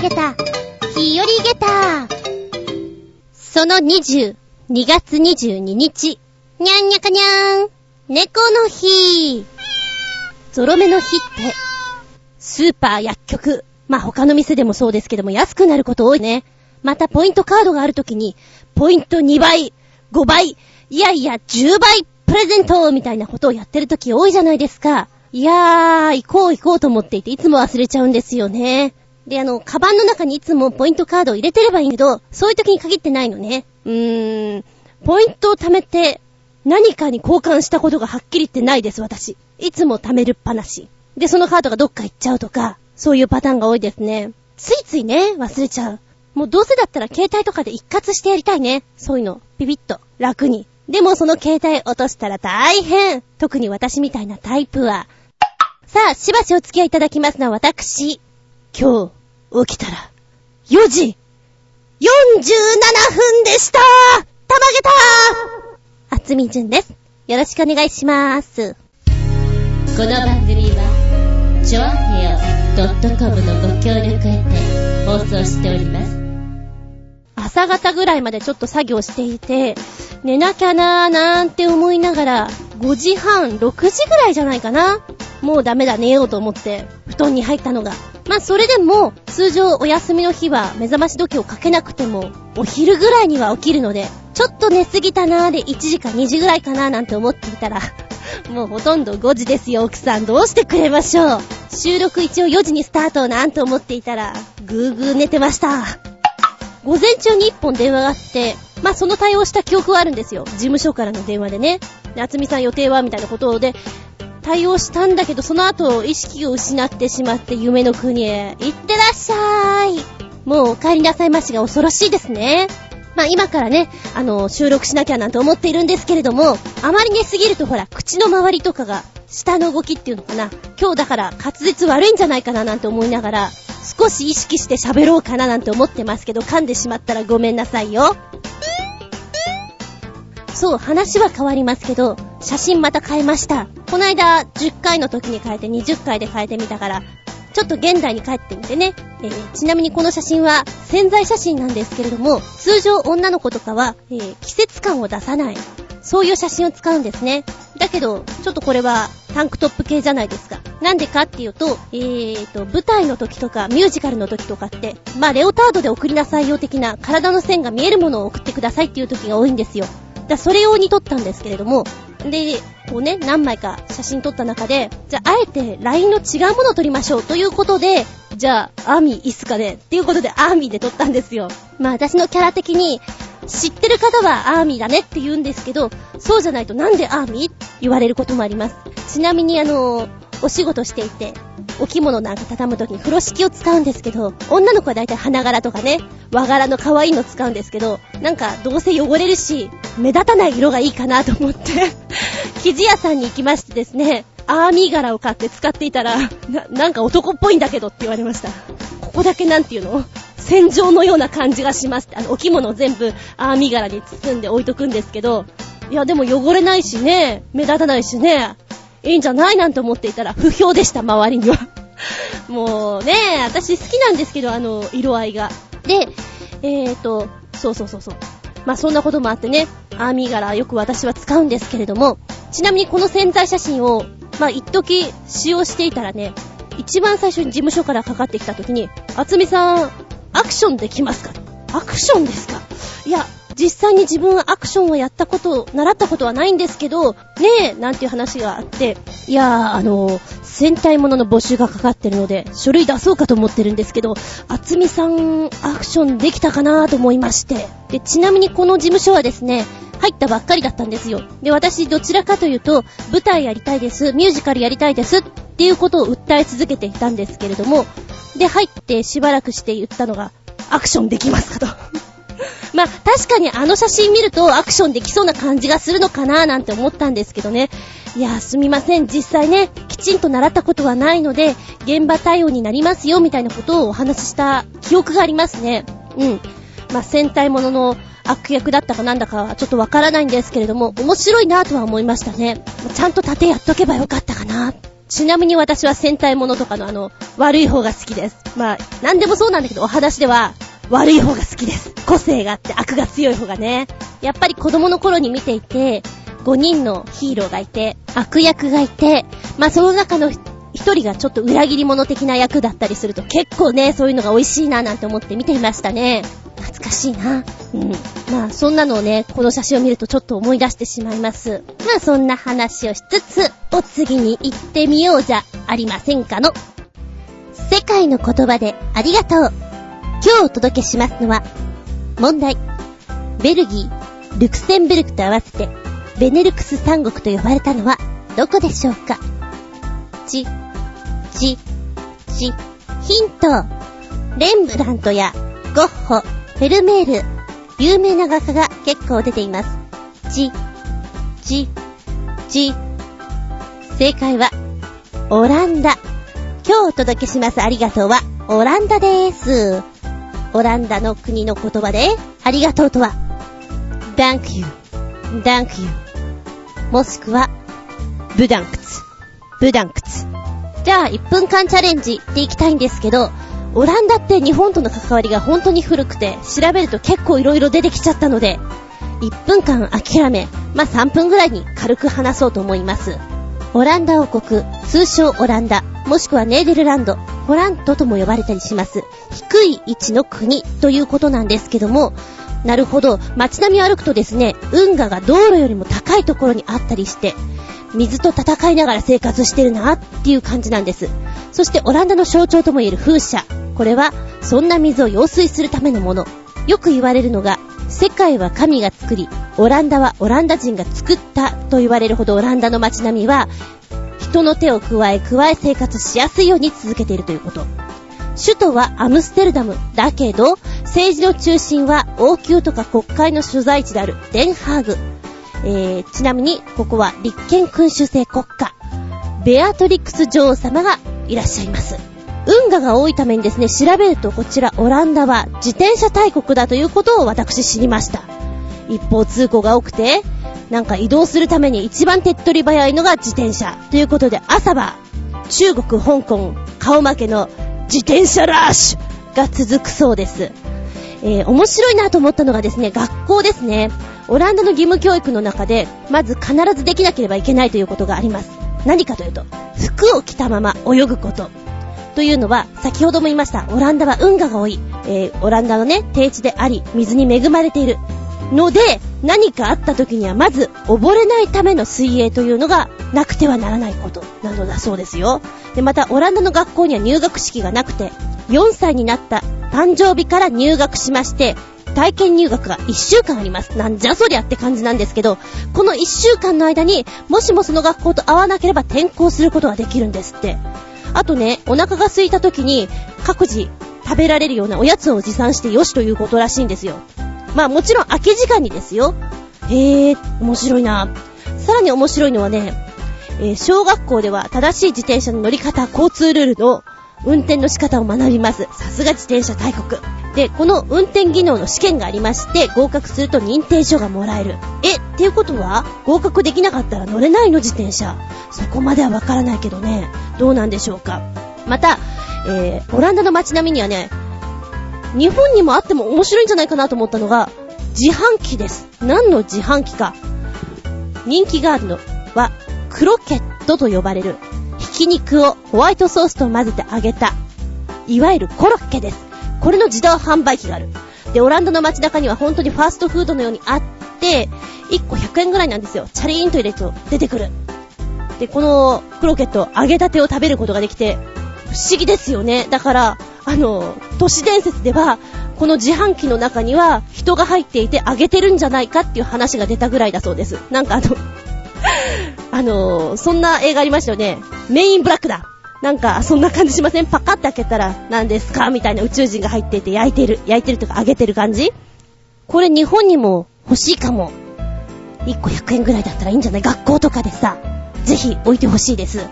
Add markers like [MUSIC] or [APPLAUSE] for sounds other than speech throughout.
げた、日和げた。その20、2月22日、にゃんにゃかにゃーん、猫の日。ゾロ目の日って、スーパー薬局、まあ、他の店でもそうですけども安くなること多いね。またポイントカードがあるときに、ポイント2倍、5倍、いやいや10倍プレゼントみたいなことをやってるとき多いじゃないですか。いやー、行こう行こうと思っていていつも忘れちゃうんですよね。で、あの、カバンの中にいつもポイントカードを入れてればいいけど、そういう時に限ってないのね。うーん、ポイントを貯めて、何かに交換したことがはっきり言ってないです、私。いつも貯めるっぱなし。で、そのカードがどっか行っちゃうとか、そういうパターンが多いですね。ついついね、忘れちゃう。もうどうせだったら携帯とかで一括してやりたいね。そういうの。ピピッと。楽に。でもその携帯落としたら大変。特に私みたいなタイプは。さあ、しばしお付き合いいただきますのは私。今日、起きたら、4時、47分でしたたまげたあつみじゅんです。よろしくお願いしまーす。この番組は、ちょあへよ .com のご協力を得て放送しております。朝方ぐらいまでちょっと作業していて、寝なきゃなーなんて思いながら、5時半、6時ぐらいじゃないかな。もうダメだ、寝ようと思って、布団に入ったのが。まあ、それでも、通常お休みの日は目覚まし時をかけなくても、お昼ぐらいには起きるので、ちょっと寝すぎたなーで1時か2時ぐらいかなーなんて思っていたら、[LAUGHS] もうほとんど5時ですよ、奥さん。どうしてくれましょう。収録一応4時にスタートなんて思っていたら、ぐーぐー寝てました。午前中に一本電話があって、まあ、その対応した記憶はあるんですよ。事務所からの電話でね。で、厚みさん予定はみたいなことで、対応したんだけど、その後、意識を失ってしまって夢の国へ行ってらっしゃーい。もうお帰りなさいましが恐ろしいですね。まあ今からね、あの、収録しなきゃなんて思っているんですけれども、あまり寝すぎるとほら、口の周りとかが、下の動きっていうのかな。今日だから滑舌悪いんじゃないかななんて思いながら、少し意識して喋ろうかななんて思ってますけど、噛んでしまったらごめんなさいよ。そう、話は変わりますけど、写真また変えました。この間、10回の時に変えて20回で変えてみたから、ちょっと現代に帰ってみてね。えーちなみにこの写真は潜在写真なんですけれども、通常女の子とかは、えー季節感を出さない。そういう写真を使うんですね。だけど、ちょっとこれはタンクトップ系じゃないですか。なんでかっていうと、えーと、舞台の時とかミュージカルの時とかって、まあレオタードで送りなさいよ的な体の線が見えるものを送ってくださいっていう時が多いんですよ。だそれ用に撮ったんですけれども、で、こうね、何枚か写真撮った中で、じゃあ、あえて LINE の違うものを撮りましょうということで、じゃあ、アーミーいいっすかねっていうことでアーミーで撮ったんですよ。まあ私のキャラ的に、知ってる方はアーミーだねって言うんですけど、そうじゃないとなんでアーミーって言われることもあります。ちなみにあの、お仕事していて、お着物なんか畳むときに風呂敷を使うんですけど、女の子はだいたい花柄とかね、和柄の可愛いの使うんですけど、なんかどうせ汚れるし、目立たない色がいいかなと思って、[LAUGHS] 生地屋さんに行きましてですね、アーミー柄を買って使っていたら、な、なんか男っぽいんだけどって言われました。ここだけなんていうの？戦場のような感じがします。あの、お着物を全部アーミー柄に包んで置いとくんですけど、いやでも汚れないしね、目立たないしね、いいんじゃないなんて思っていたら不評でした、周りには。[LAUGHS] もうね、私好きなんですけど、あの、色合いが。で、えーと、そうそうそうそう。まあそんなこともあってね、アーミー柄よく私は使うんですけれども、ちなみにこの潜在写真を、まあ一時使用していたらね、一番最初に事務所からかかってきた時に、あつみさん、アクションできますか？アクションですか？いや、実際に自分はアクションをやったこと、習ったことはないんですけど、ねえ、なんていう話があって、いやー、あの戦隊ものの募集がかかってるので、書類出そうかと思ってるんですけど、あつみさん、アクションできたかなと思いまして。で、ちなみにこの事務所はですね、入ったばっかりだったんですよ。で、私どちらかというと、舞台やりたいです、ミュージカルやりたいですっていうことを訴え続けていたんですけれども、で、入ってしばらくして言ったのが、アクションできますかと。[LAUGHS] まあ、確かにあの写真見るとアクションできそうな感じがするのかななんて思ったんですけどね。いや、すみません。実際ね、きちんと習ったことはないので、現場対応になりますよ、みたいなことをお話しした記憶がありますね。うん。まあ、戦隊ものの悪役だったかなんだかはちょっとわからないんですけれども、面白いなとは思いましたね。ちゃんと盾やっとけばよかったかな。ちなみに私は戦隊ものとかのあの、悪い方が好きです。まあ、なんでもそうなんだけど、お話では、悪い方が好きです。個性があって悪が強い方がね。やっぱり子供の頃に見ていて、5人のヒーローがいて、悪役がいて、まあその中の一人がちょっと裏切り者的な役だったりすると結構ね、そういうのが美味しいななんて思って見ていましたね。懐かしいな。うん。まあ、そんなのをね、この写真を見るとちょっと思い出してしまいます。まあ、そんな話をしつつ、お次に行ってみようじゃありませんかの。世界の言葉でありがとう。今日お届けしますのは、問題。ベルギー、ルクセンブルクと合わせて、ベネルクス三国と呼ばれたのは、どこでしょうかち、ち、ち、ヒント。レンブラントやゴッホ、フェルメール、有名な画家が結構出ています。ち、ち、ち。正解は、オランダ。今日お届けしますありがとうは、オランダでーす。オランダの国の言葉で、ありがとうとは、Thank you, Thank you. もしくは、ブダンクツ、ブダンクツ。じゃあ、1分間チャレンジっていきたいんですけど、オランダって日本との関わりが本当に古くて、調べると結構色々出てきちゃったので、1分間諦め、まあ、3分ぐらいに軽く話そうと思います。オランダ王国、通称オランダ、もしくはネーデルランド、ホラントとも呼ばれたりします。低い位置の国ということなんですけども、なるほど、街並みを歩くとですね、運河が道路よりも高いところにあったりして、水と戦いながら生活してるなっていう感じなんです。そしてオランダの象徴とも言える風車。これは、そんな水を用水するためのもの。よく言われるのが、世界は神が作り、オランダはオランダ人が作ったと言われるほどオランダの街並みは、人の手を加え加え生活しやすいように続けているということ。首都はアムステルダムだけど、政治の中心は王宮とか国会の所在地であるデンハーグ。えー、ちなみに、ここは立憲君主制国家。ベアトリックス女王様がいらっしゃいます。運河が多いためにですね、調べるとこちらオランダは自転車大国だということを私知りました。一方通行が多くて、なんか移動するために一番手っ取り早いのが自転車。ということで朝は中国、香港、顔負けの自転車ラッシュが続くそうです。えー、面白いなと思ったのがですね、学校ですね。オランダの義務教育の中で、まず必ずできなければいけないということがあります。何かというと、服を着たまま泳ぐこと。というのは、先ほども言いました、オランダは運河が多い。えー、オランダのね、低地であり、水に恵まれている。ので、何かあった時にはまず溺れないための水泳というのがなくてはならないことなのだそうですよ。で、またオランダの学校には入学式がなくて、4歳になった誕生日から入学しまして、体験入学が1週間あります。なんじゃそりゃって感じなんですけど、この1週間の間に、もしもその学校と会わなければ転校することができるんですって。あとね、お腹が空いた時に、各自食べられるようなおやつを持参してよしということらしいんですよ。まあもちろん空き時間にですよ。へえ、面白いな。さらに面白いのはね、えー、小学校では正しい自転車の乗り方、交通ルールの運転の仕方を学びます。さすが自転車大国。で、この運転技能の試験がありまして、合格すると認定書がもらえる。え、っていうことは、合格できなかったら乗れないの自転車。そこまではわからないけどね。どうなんでしょうか。また、えー、オランダの街並みにはね、日本にもあっても面白いんじゃないかなと思ったのが、自販機です。何の自販機か。人気があるのは、クロケットと呼ばれる、ひき肉をホワイトソースと混ぜて揚げた、いわゆるコロッケです。これの自動販売機がある。で、オランダの街中には本当にファーストフードのようにあって、1個100円ぐらいなんですよ。チャリーンと入れると出てくる。で、このクロケット、揚げたてを食べることができて、不思議ですよね。だから、あの、都市伝説では、この自販機の中には人が入っていてあげてるんじゃないかっていう話が出たぐらいだそうです。なんかあのあのそんな映画ありましたよね。メインブラックだ。なんか、そんな感じしません？パカって開けたら、何ですか？みたいな宇宙人が入ってて焼いてる、焼いてるとか揚げてる感じ？これ日本にも欲しいかも。1個100円ぐらいだったらいいんじゃない？学校とかでさ、ぜひ置いてほしいです。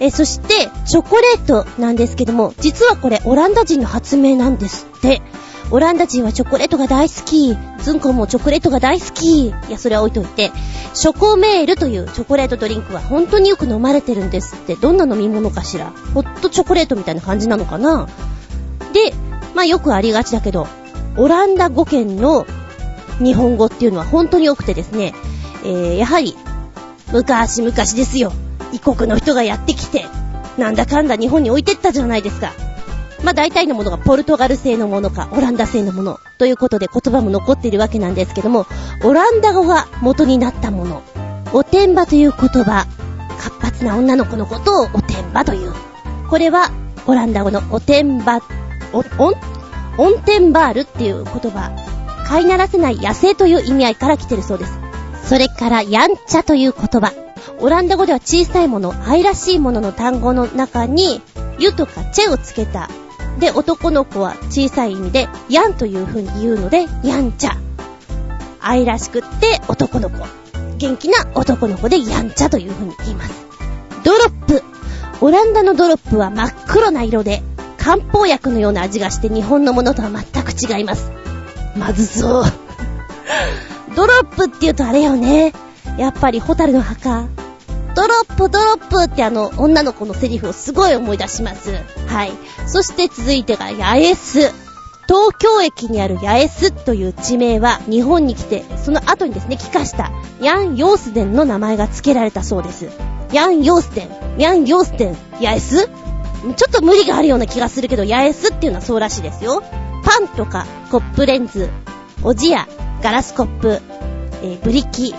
えそして、チョコレートなんですけども、実はこれオランダ人の発明なんですって。オランダ人はチョコレートが大好き。ズンコもチョコレートが大好き。いや、それは置いといて、ショコメールというチョコレートドリンクは本当によく飲まれてるんですって。どんな飲み物かしら。ホットチョコレートみたいな感じなのかなで、まあよくありがちだけど、オランダ語圏の日本語っていうのは本当に多くてですね、えー、やはり、昔々ですよ。異国の人がやってきて、なんだかんだ日本に置いてったじゃないですか。まあ大体のものがポルトガル製のものか、オランダ製のもの、ということで言葉も残っているわけなんですけども、オランダ語が元になったもの。おてんばという言葉、活発な女の子のことをおてんばという。これは、オランダ語のおてんば、お、おん？オンテンバールっていう言葉、飼いならせない野生という意味合いから来てるそうです。それから、やんちゃという言葉。オランダ語では小さいもの、愛らしいものの単語の中に、ゆとかチェをつけた。で、男の子は小さい意味で、やんという風に言うので、やんちゃ。愛らしくって男の子。元気な男の子でやんちゃという風に言います。ドロップ。オランダのドロップは真っ黒な色で、漢方薬のような味がして日本のものとは全く違います。まずそう。ドロップって言うとあれよね。やっぱり火垂るの墓。ドロップドロップってあの女の子のセリフをすごい思い出します。はい。そして続いてがヤエス。東京駅にある八重洲という地名は日本に来て、その後にですね、帰化したヤン・ヨースデンの名前が付けられたそうです。ヤン・ヨースデン、ヤン・ヨースデン、八重洲？ちょっと無理があるような気がするけど、八重洲っていうのはそうらしいですよ。パンとか、コップレンズ、おじや、ガラスコップ、えー、ブリキ、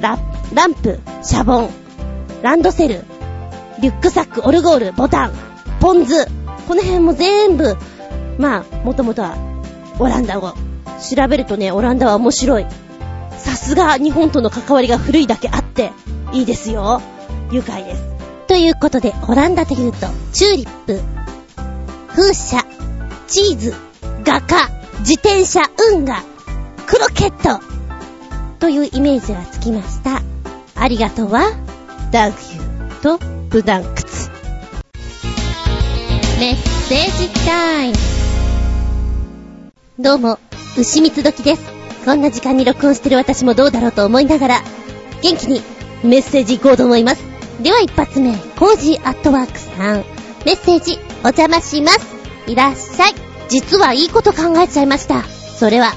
ラ、ランプ、シャボン、ランドセル、リュックサック、オルゴール、ボタン、ポン酢、この辺も全部、まあ、もともとは、オランダ語。調べるとね、オランダは面白い。さすが日本との関わりが古いだけあって、いいですよ。愉快です。ということで、オランダというと、チューリップ、風車、チーズ、画家、自転車、運河、クロケット、というイメージがつきました。ありがとうは、ダグユーとブダンクツ。メッセージタイム。どうも、丑三つ時です。こんな時間に録音してる私もどうだろうと思いながら、元気にメッセージ行こうと思います。では一発目、コージーアットワークさん。メッセージ、お邪魔します。いらっしゃい。実はいいこと考えちゃいました。それは、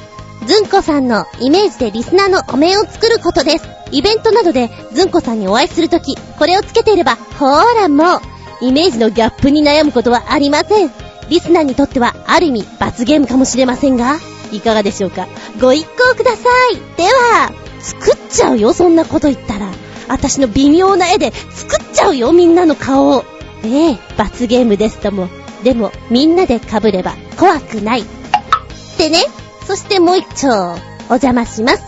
ずんこさんのイメージでリスナーのお面を作ることです。イベントなどでずんこさんにお会いするとき、これをつけていれば、ほーらもう、イメージのギャップに悩むことはありません。リスナーにとっては、ある意味、罰ゲームかもしれませんが、いかがでしょうかご一行ください。では、作っちゃうよ、そんなこと言ったら。私の微妙な絵で作っちゃうよ、みんなの顔を。ええ、罰ゲームですとも。でも、みんなで被れば怖くない。ってね。そしてもう一丁、お邪魔します。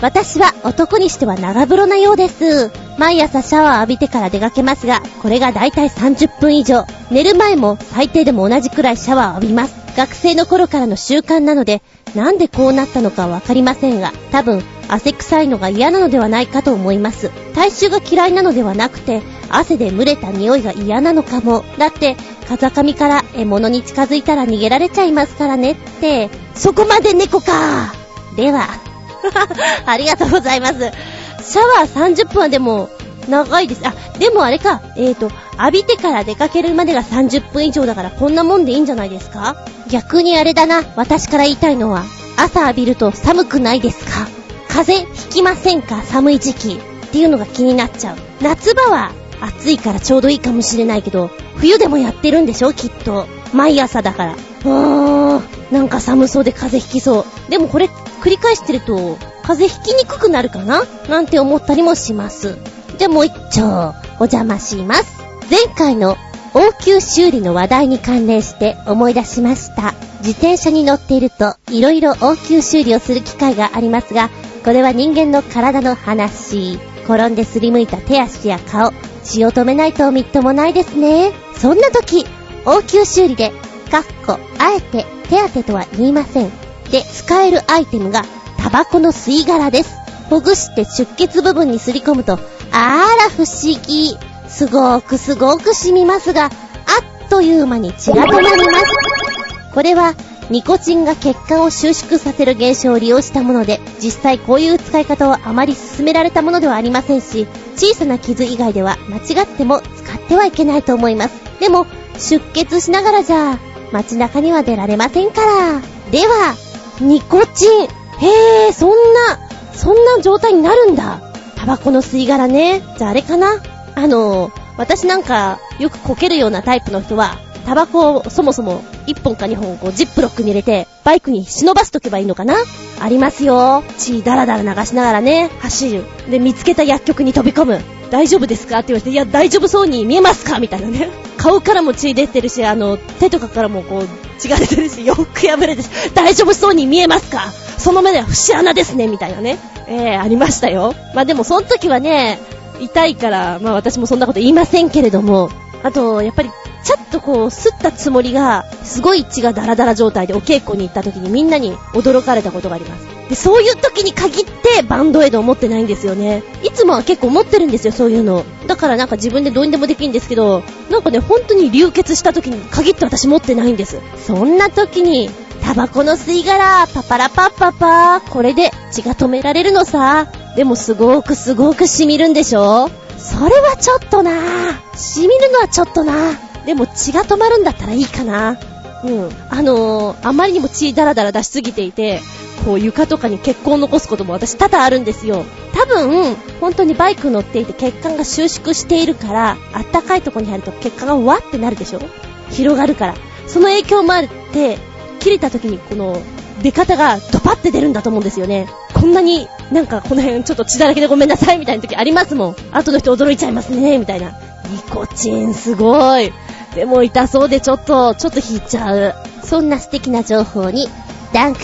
私は男にしては長風呂なようです。毎朝シャワー浴びてから出かけますが、これがだいたい30分以上。寝る前も最低でも同じくらいシャワーを浴びます。学生の頃からの習慣なので、なんでこうなったのかわかりませんが、多分汗臭いのが嫌なのではないかと思います。体臭が嫌いなのではなくて、汗で蒸れた匂いが嫌なのかも。だって、風上から獲物に近づいたら逃げられちゃいますからねって、そこまで猫かでは、[LAUGHS] ありがとうございます。シャワー30分はでも、長いです。あ、でもあれか、えーと、浴びてから出かけるまでが30分以上だからこんなもんでいいんじゃないですか？逆にあれだな、私から言いたいのは、朝浴びると寒くないですか？風邪ひきませんか？寒い時期。っていうのが気になっちゃう。夏場は暑いからちょうどいいかもしれないけど、冬でもやってるんでしょきっと。毎朝だから。うーん、なんか寒そうで風邪ひきそう。でもこれ繰り返してると、風邪ひきにくくなるかな？なんて思ったりもします。でもう一丁、お邪魔します。前回の応急修理の話題に関連して思い出しました。自転車に乗っていると色々応急修理をする機会がありますが、これは人間の体の話。転んですりむいた手足や顔、血を止めないとみっともないですね。そんな時、応急修理で、かっこ、あえて手当てとは言いません。で、使えるアイテムが、タバコの吸い殻です。ほぐして出血部分にすり込むと、あら不思議。すごくすごく染みますが、あっという間に血が止まります。これは、ニコチンが血管を収縮させる現象を利用したもので、実際こういう使い方をあまり勧められたものではありませんし、小さな傷以外では間違っても使ってはいけないと思います。でも、出血しながらじゃ、街中には出られませんから。では、ニコチン。へぇ、そんな、そんな状態になるんだ。タバコの吸い殻ね。じゃああれかなあの、私なんか、よくこけるようなタイプの人は、タバコをそもそも1本か2本こうジップロックに入れて、バイクに忍ばすとけばいいのかな？ありますよ。血だらだら流しながらね、走る。で、見つけた薬局に飛び込む。大丈夫ですか？って言われて、いや、大丈夫そうに見えますか？みたいなね。顔からも血出てるし、あの、手とかからもこう、血が出てるし、洋服破れてし、大丈夫そうに見えますか？その目では節穴ですね、みたいなね。えー、ありましたよ。まあでも、その時はね、痛いから、まあ私もそんなこと言いませんけれども、あと、やっぱり、ちょっとこう、吸ったつもりが、すごい血がダラダラ状態でお稽古に行った時にみんなに驚かれたことがあります。で、そういう時に限ってバンドエイドを持ってないんですよね。いつもは結構持ってるんですよ、そういうの。だからなんか自分でどうにでもできるんですけど、なんかね、本当に流血した時に限って私持ってないんです。そんな時に、タバコの吸い殻、パパラパッパパ、これで血が止められるのさ。でもすごくすごく染みるんでしょそれはちょっとなぁ。染みるのはちょっとなぁ。でも血が止まるんだったらいいかな。うん。あのー、あまりにも血ダラダラ出しすぎていて、こう床とかに血痕を残すことも私多々あるんですよ。多分、本当にバイク乗っていて血管が収縮しているから、あったかいとこに入ると血管がわってなるでしょ？広がるから。その影響もあって、切れた時にこの出方がドパって出るんだと思うんですよね。こんなになんかこの辺ちょっと血だらけでごめんなさいみたいな時ありますもん。後の人驚いちゃいますね、みたいな。ニコチンすごい。でも痛そうでちょっと、ちょっと引いちゃう。そんな素敵な情報に、ダンク。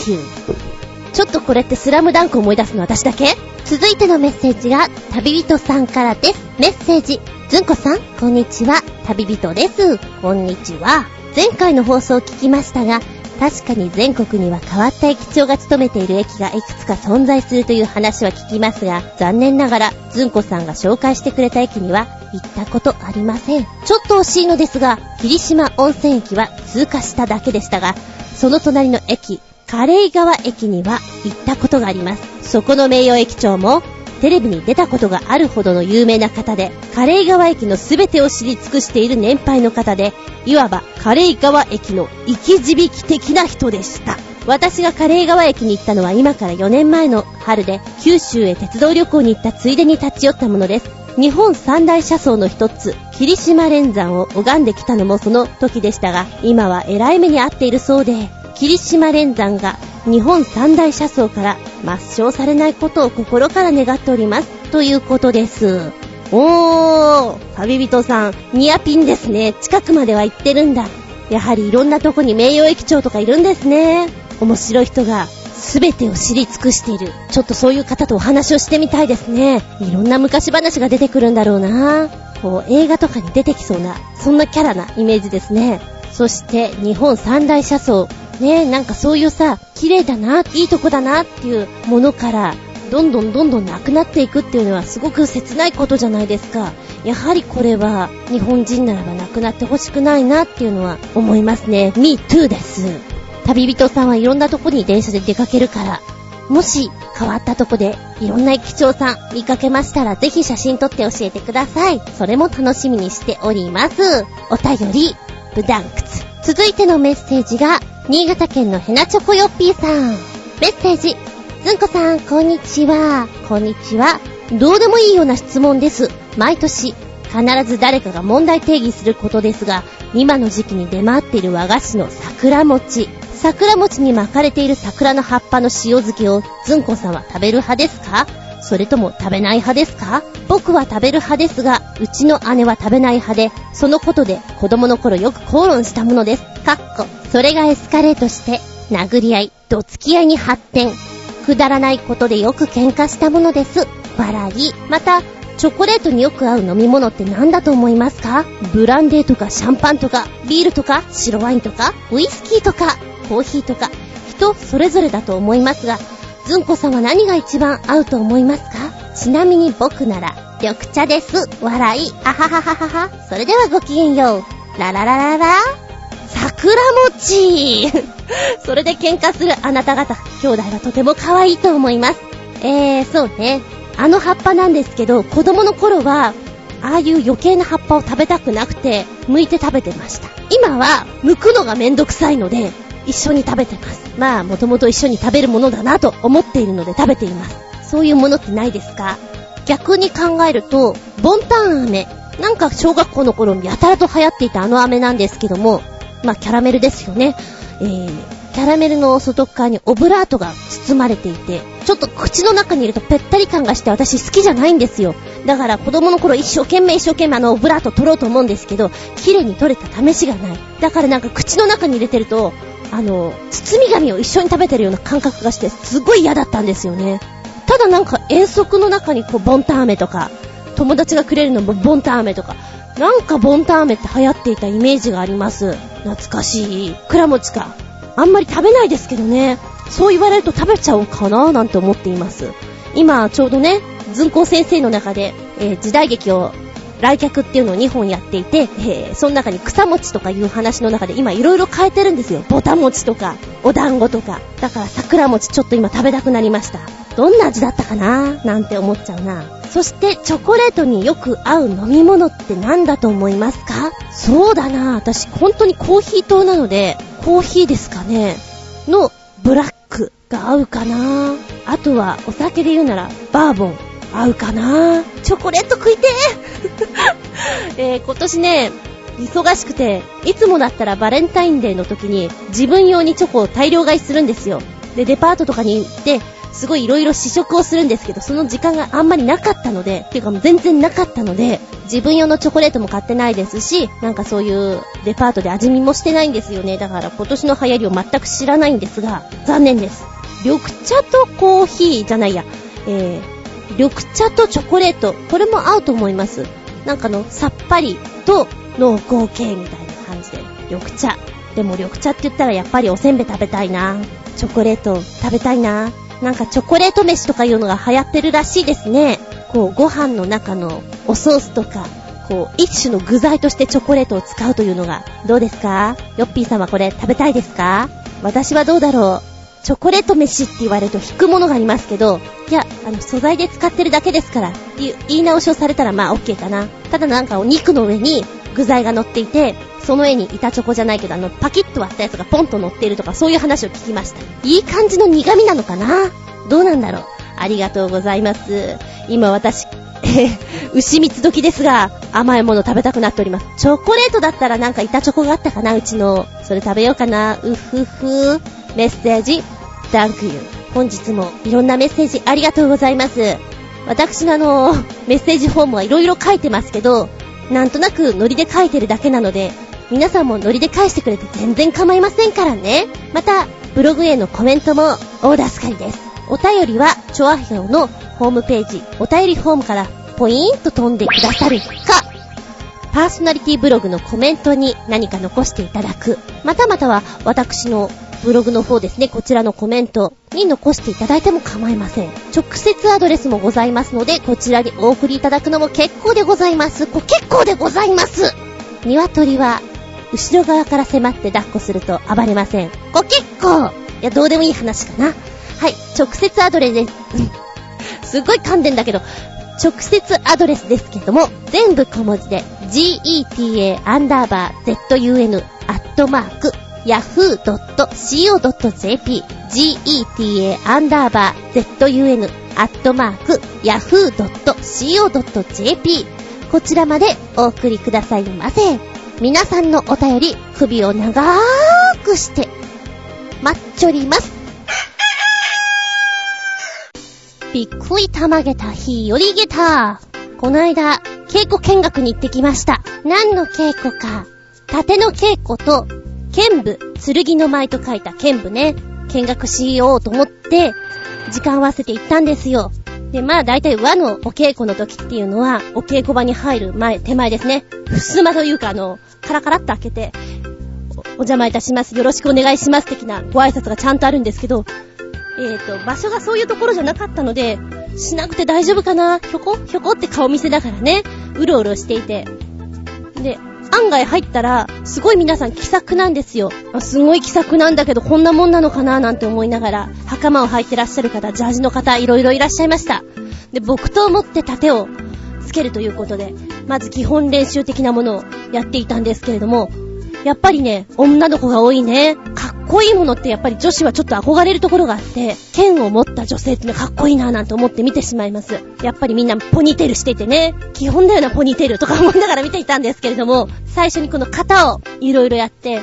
ちょっとこれってスラムダンク思い出すの私だけ？続いてのメッセージが、旅人さんからです。メッセージ。ずんこさん、こんにちは。旅人です。こんにちは。前回の放送を聞きましたが、確かに全国には変わった駅長が勤めている駅がいくつか存在するという話は聞きますが、残念ながら、ずんこさんが紹介してくれた駅には行ったことありません。ちょっと惜しいのですが、霧島温泉駅は通過しただけでしたが、その隣の駅、カレイ川駅には行ったことがあります。そこの名誉駅長も、テレビに出たことがあるほどの有名な方で、カレイ川駅の全てを知り尽くしている年配の方で、いわばカレイ川駅の生き字引的な人でした。私がカレイ川駅に行ったのは今から4年前の春で、九州へ鉄道旅行に行ったついでに立ち寄ったものです。日本三大車窓の一つ、霧島連山を拝んできたのもその時でしたが、今は偉い目に遭っているそうで、霧島連山が日本三大車窓から抹消されないことを心から願っております。ということです。おー、旅人さん、ニアピンですね。近くまでは行ってるんだ。やはりいろんなとこに名誉駅長とかいるんですね。面白い人が全てを知り尽くしている。ちょっとそういう方とお話をしてみたいですね。いろんな昔話が出てくるんだろうな。こう、映画とかに出てきそうな、そんなキャラなイメージですね。そして、日本三大車窓。ねえなんかそういうさ、綺麗だな、いいとこだなっていうものから、どんどんどんどんなくなっていくっていうのはすごく切ないことじゃないですか。やはりこれは日本人ならばなくなってほしくないなっていうのは思いますね。me too です。旅人さんはいろんなとこに電車で出かけるから、もし変わったとこでいろんな駅長さん見かけましたらぜひ写真撮って教えてください。それも楽しみにしております。お便り、ブダンクツ。続いてのメッセージが新潟県のヘナチョコヨッピーさん。メッセージ。ずんこさん、こんにちは。こんにちは。どうでもいいような質問です。毎年、必ず誰かが問題定義することですが、今の時期に出回っている和菓子の桜餅。桜餅に巻かれている桜の葉っぱの塩漬けを、ずんこさんは食べる派ですか？それとも食べない派ですか？僕は食べる派ですが、うちの姉は食べない派で、そのことで子供の頃よく口論したものです。かっこ、それがエスカレートして、殴り合い、どつき合いに発展。くだらないことでよく喧嘩したものです。笑い。また、チョコレートによく合う飲み物って何だと思いますか？ブランデーとかシャンパンとか、ビールとか、白ワインとか、ウイスキーとか、コーヒーとか、人それぞれだと思いますが、ずんこさんは何が一番合うと思いますか？ちなみに僕なら、緑茶です。笑い。あははははは。それではごきげんよう。ラララララ。桜餅 [LAUGHS] それで喧嘩するあなた方、兄弟はとても可愛いと思います。えー、そうね。あの葉っぱなんですけど、子供の頃は、ああいう余計な葉っぱを食べたくなくて、剥いて食べてました。今は、剥くのがめんどくさいので、一緒に食べてます。まあ、もともと一緒に食べるものだなと思っているので食べています。そういうものってないですか？逆に考えると、ボンタン飴。なんか小学校の頃にやたらと流行っていたあの飴なんですけども、まあキャラメルですよね。えー、キャラメルの外側にオブラートが包まれていて、ちょっと口の中に入れるとぺったり感がして私好きじゃないんですよ。だから子供の頃一生懸命一生懸命あのオブラート取ろうと思うんですけど、綺麗に取れた試しがない。だからなんか口の中に入れてると、あの、包み紙を一緒に食べてるような感覚がして、すごい嫌だったんですよね。ただなんか遠足の中にこう、ボンタン飴とか、友達がくれるのもボンタン飴とか、なんかボンタン飴って流行っていたイメージがあります。懐かしい。倉持か。あんまり食べないですけどね。そう言われると食べちゃおうかななんて思っています。今、ちょうどね、ずんこう先生の中で、えー、時代劇を来客っていうのを2本やっていて、えー、その中に草餅とかいう話の中で今いろいろ変えてるんですよ。ぼた餅とか、お団子とか。だから桜餅ちょっと今食べたくなりました。どんな味だったかな？なんて思っちゃうな。そしてチョコレートによく合う飲み物って何だと思いますか？そうだな。私本当にコーヒー糖なので、コーヒーですかねのブラックが合うかな。あとはお酒で言うならバーボン合うかなチョコレート食いて [LAUGHS] えー、今年ね、忙しくて、いつもだったらバレンタインデーの時に自分用にチョコを大量買いするんですよ。で、デパートとかに行って、すごい色々試食をするんですけど、その時間があんまりなかったので、っていうかもう全然なかったので、自分用のチョコレートも買ってないですし、なんかそういうデパートで味見もしてないんですよね。だから今年の流行りを全く知らないんですが、残念です。緑茶とコーヒーじゃないや、えー、緑茶とチョコレート、これも合うと思います。なんかの、さっぱりと濃厚系みたいな感じで、緑茶。でも緑茶って言ったらやっぱりおせんべい食べたいな。チョコレート食べたいな。なんかチョコレート飯とかいうのが流行ってるらしいですね。こう、ご飯の中のおソースとか、こう、一種の具材としてチョコレートを使うというのが、どうですか？ヨッピーさんはこれ食べたいですか？私はどうだろう？チョコレート飯って言われると引くものがありますけど、いや、あの、素材で使ってるだけですから、っていう言い直しをされたらまあ OK かな。ただなんかお肉の上に具材が乗っていて、その上に板チョコじゃないけど、あの、パキッと割ったやつがポンと乗っているとか、そういう話を聞きました。いい感じの苦味なのかな？どうなんだろう？ありがとうございます。今私、[LAUGHS] 牛蜜時ですが、甘いもの食べたくなっております。チョコレートだったらなんか板チョコがあったかな？うちの。それ食べようかな。うふふ。メッセージ、ダンクユー。本日もいろんなメッセージありがとうございます。私のあの、メッセージフォームはいろいろ書いてますけど、なんとなくノリで書いてるだけなので、皆さんもノリで返してくれて全然構いませんからね。また、ブログへのコメントも大助かりです。お便りは、チョアヘオのホームページ、お便りフォームからポイーンと飛んでくださるか、パーソナリティブログのコメントに何か残していただく、またまたは私のブログの方ですね、こちらのコメントに残していただいても構いません。直接アドレスもございますので、こちらにお送りいただくのも結構でございます。こ結構でございます。鶏は、後ろ側から迫って抱っこすると暴れません。こ結構いや、どうでもいい話かな。はい、直接アドレスです。すっごい噛んでんだけど、直接アドレスですけども、全部小文字で、geta アンダーバー zun アットマーク yahoo.co.jp geta アンダーバー zun アットマーク yahoo.co.jp こちらまでお送りくださいませ。皆さんのお便り、首を長ーくして、待っちょります。びっくりたまげた日よりげた。この間、稽古見学に行ってきました。何の稽古か。縦の稽古と剣舞、剣の舞と書いた剣舞ね、見学しようと思って、時間を合わせて行ったんですよ。で、まあ大体和のお稽古の時っていうのは、お稽古場に入る前、手前ですね。ふすまというかあの、カラカラっと開けて、お邪魔いたします。よろしくお願いします。的なご挨拶がちゃんとあるんですけど、えーと、場所がそういうところじゃなかったので、しなくて大丈夫かな？ひょこ？ひょこって顔見せながらね、うろうろしていて。で、案外入ったら、すごい皆さん気さくなんですよ。すごい気さくなんだけど、こんなもんなのかななんて思いながら、袴を履いてらっしゃる方、ジャージの方、いろいろいらっしゃいました。で、木刀を持って盾をつけるということで、まず基本練習的なものをやっていたんですけれども、やっぱりね、女の子が多いね。かっこいいものってやっぱり女子はちょっと憧れるところがあって、剣を持った女性ってのはかっこいいなぁなんて思って見てしまいます。やっぱりみんなポニーテールしててね、基本だよなポニーテールとか思いながら見ていたんですけれども、最初にこの型をいろいろやって、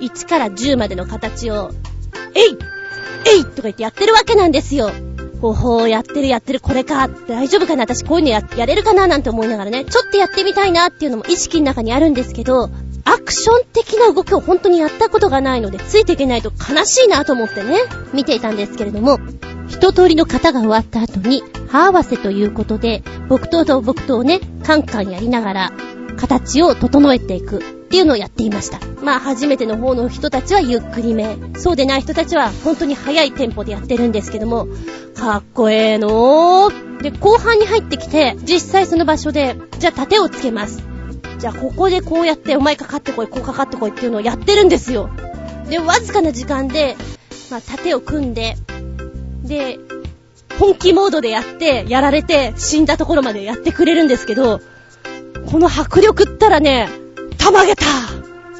1から10までの形を、えいえいとか言ってやってるわけなんですよ。ほほー、やってるやってる、これか、大丈夫かな？私こういうのや、やれるかな？なんて思いながらね、ちょっとやってみたいなっていうのも意識の中にあるんですけど、アクション的な動きを本当にやったことがないので、ついていけないと悲しいなと思ってね、見ていたんですけれども、一通りの型が終わった後に、歯合わせということで、木刀と木刀をね、カンカンやりながら、形を整えていくっていうのをやっていました。まあ、初めての方の人たちはゆっくりめ。そうでない人たちは本当に速いテンポでやってるんですけども、かっこええのー。で、後半に入ってきて、実際その場所で、じゃあ盾をつけます。じゃあここでこうやってお前かかってこい、こうかかってこいっていうのをやってるんですよ。で、わずかな時間で、まあ、盾を組んで、で、本気モードでやって、やられて、死んだところまでやってくれるんですけど、この迫力ったらね、たまげた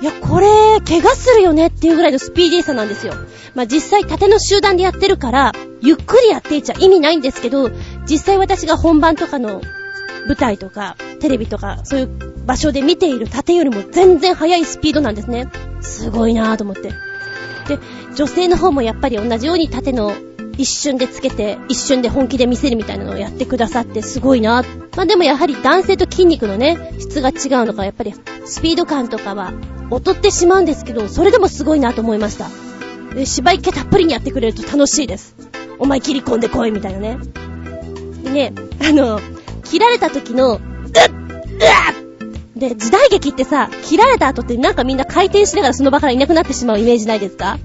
いや、これ、怪我するよねっていうぐらいのスピーディーさなんですよ。まあ、実際盾の集団でやってるから、ゆっくりやっていちゃ意味ないんですけど、実際私が本番とかの舞台とか、テレビとか、そういう場所で見ている盾よりも全然速いスピードなんですね。すごいなぁと思って。で、女性の方もやっぱり同じように盾の一瞬でつけて、一瞬で本気で見せるみたいなのをやってくださってすごいな。まあでもやはり男性と筋肉のね、質が違うのか、やっぱりスピード感とかは劣ってしまうんですけど、それでもすごいなと思いました。で、芝居気たっぷりにやってくれると楽しいです。お前切り込んでこいみたいなね。でね、あの、切られた時の、うっうっで、時代劇ってさ、切られた後ってなんかみんな回転しながらその場からいなくなってしまうイメージないですか？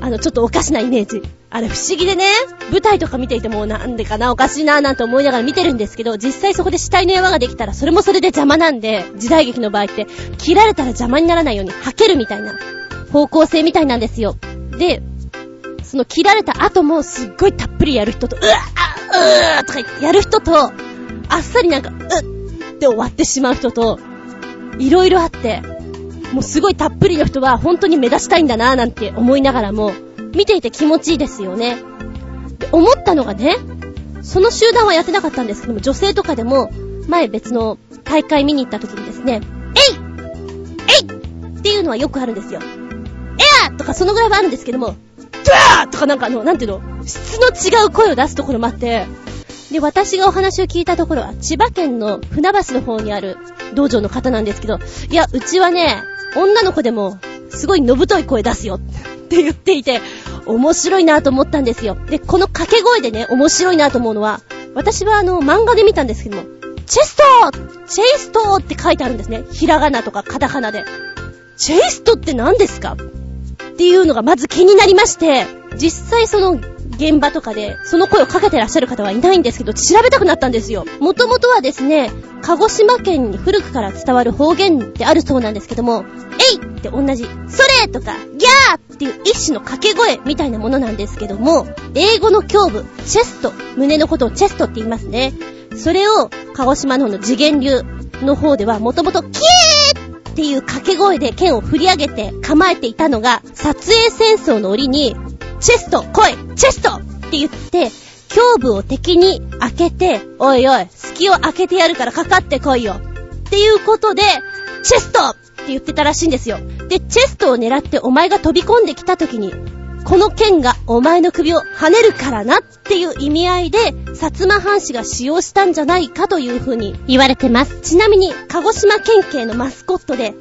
あの、ちょっとおかしなイメージ。あれ不思議でね、舞台とか見ていてもなんでかな、おかしいな、なんて思いながら見てるんですけど、実際そこで死体の山ができたらそれもそれで邪魔なんで、時代劇の場合って、切られたら邪魔にならないように吐けるみたいな方向性みたいなんですよ。で、その切られた後もすっごいたっぷりやる人と、うわあうーとかやる人と、あっさりなんか、うっって終わってしまう人と、いろいろあって、もうすごいたっぷりの人は本当に目立ちたいんだなぁなんて思いながらも、見ていて気持ちいいですよね。で、思ったのがね、その集団はやってなかったんですけども、女性とかでも、前別の大会見に行った時にですね、えいえいっていうのはよくあるんですよ。えーとかそのぐらいはあるんですけども、ドゥーとかなんかあの、なんていうの、質の違う声を出すところもあって、で、私がお話を聞いたところは、千葉県の船橋の方にある道場の方なんですけど、いや、うちはね、女の子でも、すごいのぶとい声出すよって言っていて、面白いなと思ったんですよ。で、この掛け声でね、面白いなと思うのは、私はあの、漫画で見たんですけども、チェストチェイストって書いてあるんですね。ひらがなとかカタカナで。チェイストって何ですか？っていうのがまず気になりまして、実際その現場とかで、その声をかけてらっしゃる方はいないんですけど、調べたくなったんですよ。もともとはですね、鹿児島県に古くから伝わる方言ってあるそうなんですけども、えいって同じ、それとか、ギャーっていう一種の掛け声みたいなものなんですけども、英語の胸部、チェスト、胸のことをチェストって言いますね。それを、鹿児島の方の次元流の方では、もともとキーっていう掛け声で剣を振り上げて構えていたのが、撮影戦争の折に、チェスト来いチェストって言って、胸部を敵に開けて、おいおい、隙を開けてやるからかかってこいよ。っていうことで、チェストって言ってたらしいんですよ。で、チェストを狙ってお前が飛び込んできた時に、この剣がお前の首を跳ねるからなっていう意味合いで、薩摩藩士が使用したんじゃないかという風に言われてます。ちなみに、鹿児島県警のマスコットで、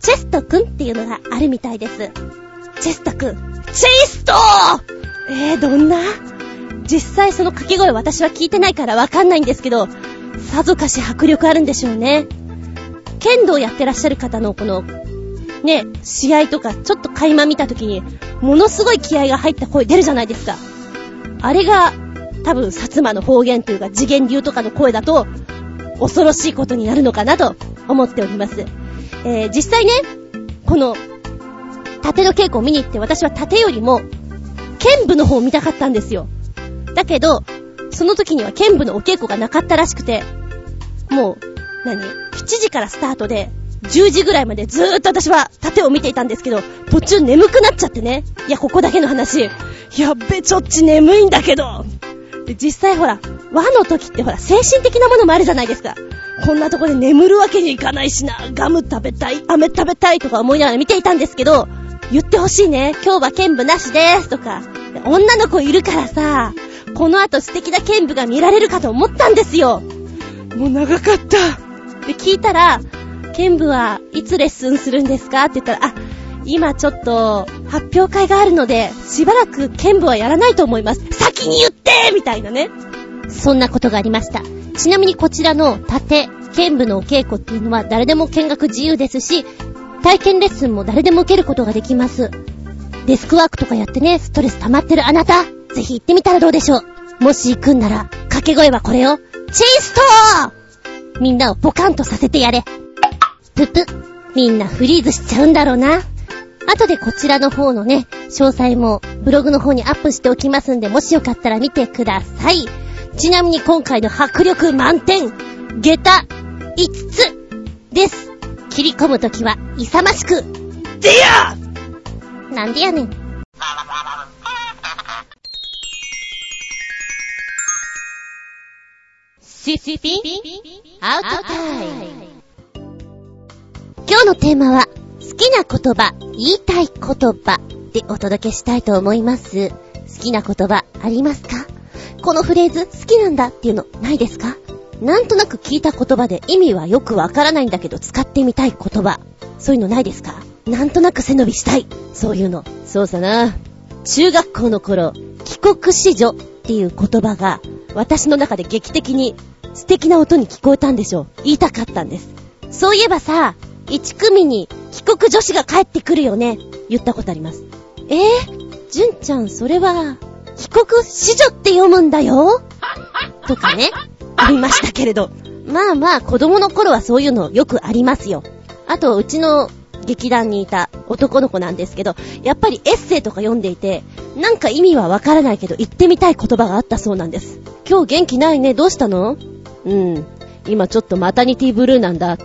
チェストくんっていうのがあるみたいです。チェストくん。チェイストえー、どんな？実際その掛け声私は聞いてないからわかんないんですけど、さぞかし迫力あるんでしょうね。剣道やってらっしゃる方のこの、ね、試合とかちょっと垣間見た時に、ものすごい気合が入った声出るじゃないですか。あれが、多分、薩摩の方言というか次元流とかの声だと、恐ろしいことになるのかなと思っております。えー、実際ね、この、盾の稽古を見に行って私は盾よりも、剣舞の方を見たかったんですよ。だけど、その時には剣舞のお稽古がなかったらしくて、もう、何 ?7 時からスタートで、10時ぐらいまでずーっと私は盾を見ていたんですけど、途中眠くなっちゃってね。いや、ここだけの話。やっべ、ちょっち眠いんだけど。で、実際ほら、和の時ってほら、精神的なものもあるじゃないですか。こんなとこで眠るわけにいかないしな、ガム食べたい、飴食べたいとか思いながら見ていたんですけど、言ってほしいね。今日は剣舞なしですとか。女の子いるからさ、この後素敵な剣舞が見られるかと思ったんですよ。もう長かった。で、聞いたら、剣舞はいつレッスンするんですか？って言ったら、あ、今ちょっと発表会があるので、しばらく剣舞はやらないと思います。先に言ってみたいなね。そんなことがありました。ちなみにこちらの盾、剣舞のお稽古っていうのは誰でも見学自由ですし、体験レッスンも誰でも受けることができます。デスクワークとかやってね、ストレス溜まってるあなた、ぜひ行ってみたらどうでしょう。もし行くんなら、掛け声はこれよ。チーストみんなをポカンとさせてやれ。ぷぷ。みんなフリーズしちゃうんだろうな。後でこちらの方のね、詳細もブログの方にアップしておきますんで、もしよかったら見てください。ちなみに今回の迫力満点、下駄5つです。切り込むときは勇ましく。でやなんでやねん。シシピアウトタイム。今日のテーマは、好きな言葉、言いたい言葉でお届けしたいと思います。好きな言葉ありますか？このフレーズ好きなんだっていうのないですか？なんとなく聞いた言葉で意味はよくわからないんだけど使ってみたい言葉。そういうのないですか？なんとなく背伸びしたい。そういうの。そうさな。中学校の頃、帰国子女っていう言葉が私の中で劇的に素敵な音に聞こえたんでしょう。言いたかったんです。そういえばさ、一組に帰国女子が帰ってくるよね。言ったことあります。えー、純ちゃん、それは、帰国子女って読むんだよ？とかね、ありましたけれど。まあまあ、子供の頃はそういうのよくありますよ。あと、うちの劇団にいた男の子なんですけど、やっぱりエッセイとか読んでいて、なんか意味はわからないけど言ってみたい言葉があったそうなんです。今日元気ないね、どうしたの？うん。今ちょっとマタニティブルーなんだ。っ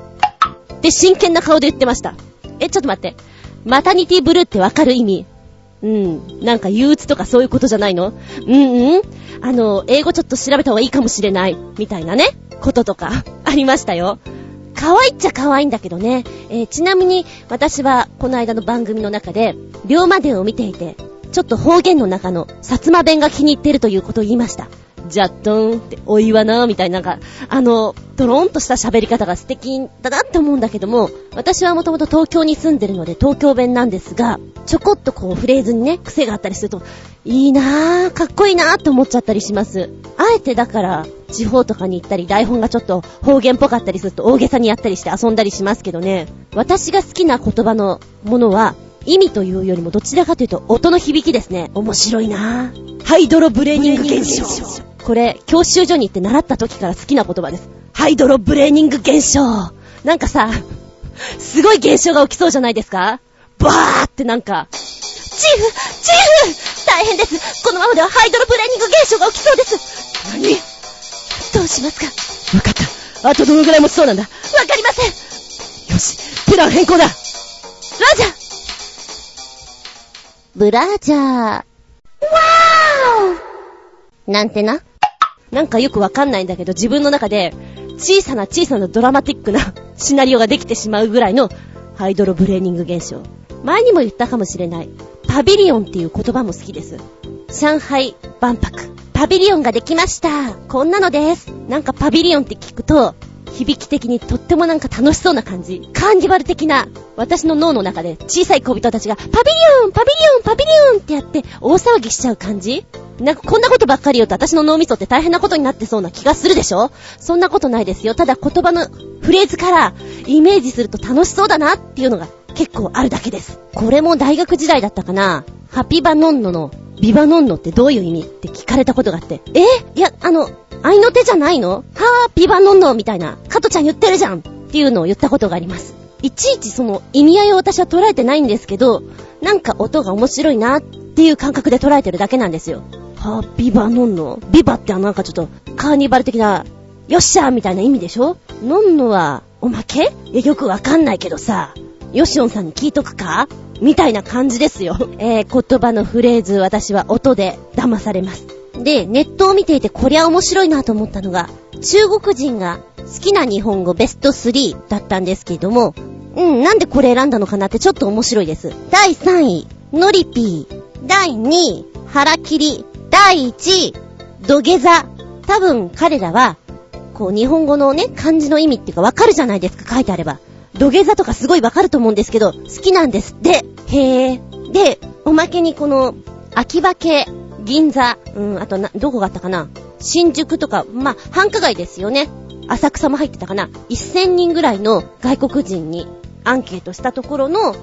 て真剣な顔で言ってました。え、ちょっと待って。マタニティブルーってわかる意味？うん。なんか憂鬱とかそういうことじゃないの？うんうん。あの、英語ちょっと調べた方がいいかもしれない。みたいなね。こととか、[LAUGHS] ありましたよ。可愛いっちゃ可愛いんだけどね。えー、ちなみに、私は、この間の番組の中で、龍馬伝を見ていて、ちょっと方言の中の、薩摩弁が気に入ってるということを言いました。じゃっとんって、おいわなみたいな、なんか、あの、ドローンとした喋り方が素敵だなって思うんだけども、私はもともと東京に住んでるので東京弁なんですが、ちょこっとこうフレーズにね、癖があったりすると、いいなぁ、かっこいいなぁって思っちゃったりします。あえてだから、地方とかに行ったり、台本がちょっと方言っぽかったりすると大げさにやったりして遊んだりしますけどね、私が好きな言葉のものは、意味というよりもどちらかというと音の響きですね。面白いなぁ。ハイドロブレーニング現象。これ、教習所に行って習った時から好きな言葉です。ハイドロブレーニング現象。なんかさ、すごい現象が起きそうじゃないですか？バーってなんか、チーフチーフ大変です。このままではハイドロブレーニング現象が起きそうです。何？どうしますか？わかった。あとどのぐらい持ちそうなんだ？わかりません。よし、プラン変更だ。ラジャー！ブラジャー。わーなんてな？なんかよくわかんないんだけど、自分の中で、小さな小さなドラマティックな [LAUGHS] シナリオができてしまうぐらいの、ハイドロプレーニング現象。前にも言ったかもしれない。パビリオンっていう言葉も好きです。上海万博。パビリオンができました。こんなのです。なんかパビリオンって聞くと、響き的にとってもなんか楽しそうな感じ。カーニバル的な、私の脳の中で小さい小人たちが、パビリオンパビリオンパビリオンってやって大騒ぎしちゃう感じなんかこんなことばっかり言うと私の脳みそって大変なことになってそうな気がするでしょ？そんなことないですよ。ただ言葉のフレーズからイメージすると楽しそうだなっていうのが結構あるだけです。これも大学時代だったかなハピバノンノのビバノンノってどういう意味って聞かれたことがあって、え？いや、あの、愛の手じゃないの？はぁ、ビバノンノみたいな、カトちゃん言ってるじゃんっていうのを言ったことがあります。いちいちその意味合いを私は捉えてないんですけど、なんか音が面白いなっていう感覚で捉えてるだけなんですよ。はぁ、ビバノンノ。ビバってなんかちょっとカーニバル的な、よっしゃーみたいな意味でしょ？ノンノはおまけ？いや、よくわかんないけどさ、ヨシオンさんに聞いとくか？みたいな感じですよ。えー、言葉のフレーズ、私は音で騙されます。で、ネットを見ていてこりゃ面白いなと思ったのが、中国人が好きな日本語ベスト3だったんですけども、うん、なんでこれ選んだのかなってちょっと面白いです。第3位、ノリピー。第2位、腹切り。第1位、土下座。多分彼らは、こう日本語のね、漢字の意味っていうかわかるじゃないですか、書いてあれば。土下座とかすごいわかると思うんですけど、好きなんですって。へえ。で、おまけにこの、秋葉系、銀座、うん、あとな、どこがあったかな新宿とか、まあ、繁華街ですよね。浅草も入ってたかな。1000人ぐらいの外国人にアンケートしたところの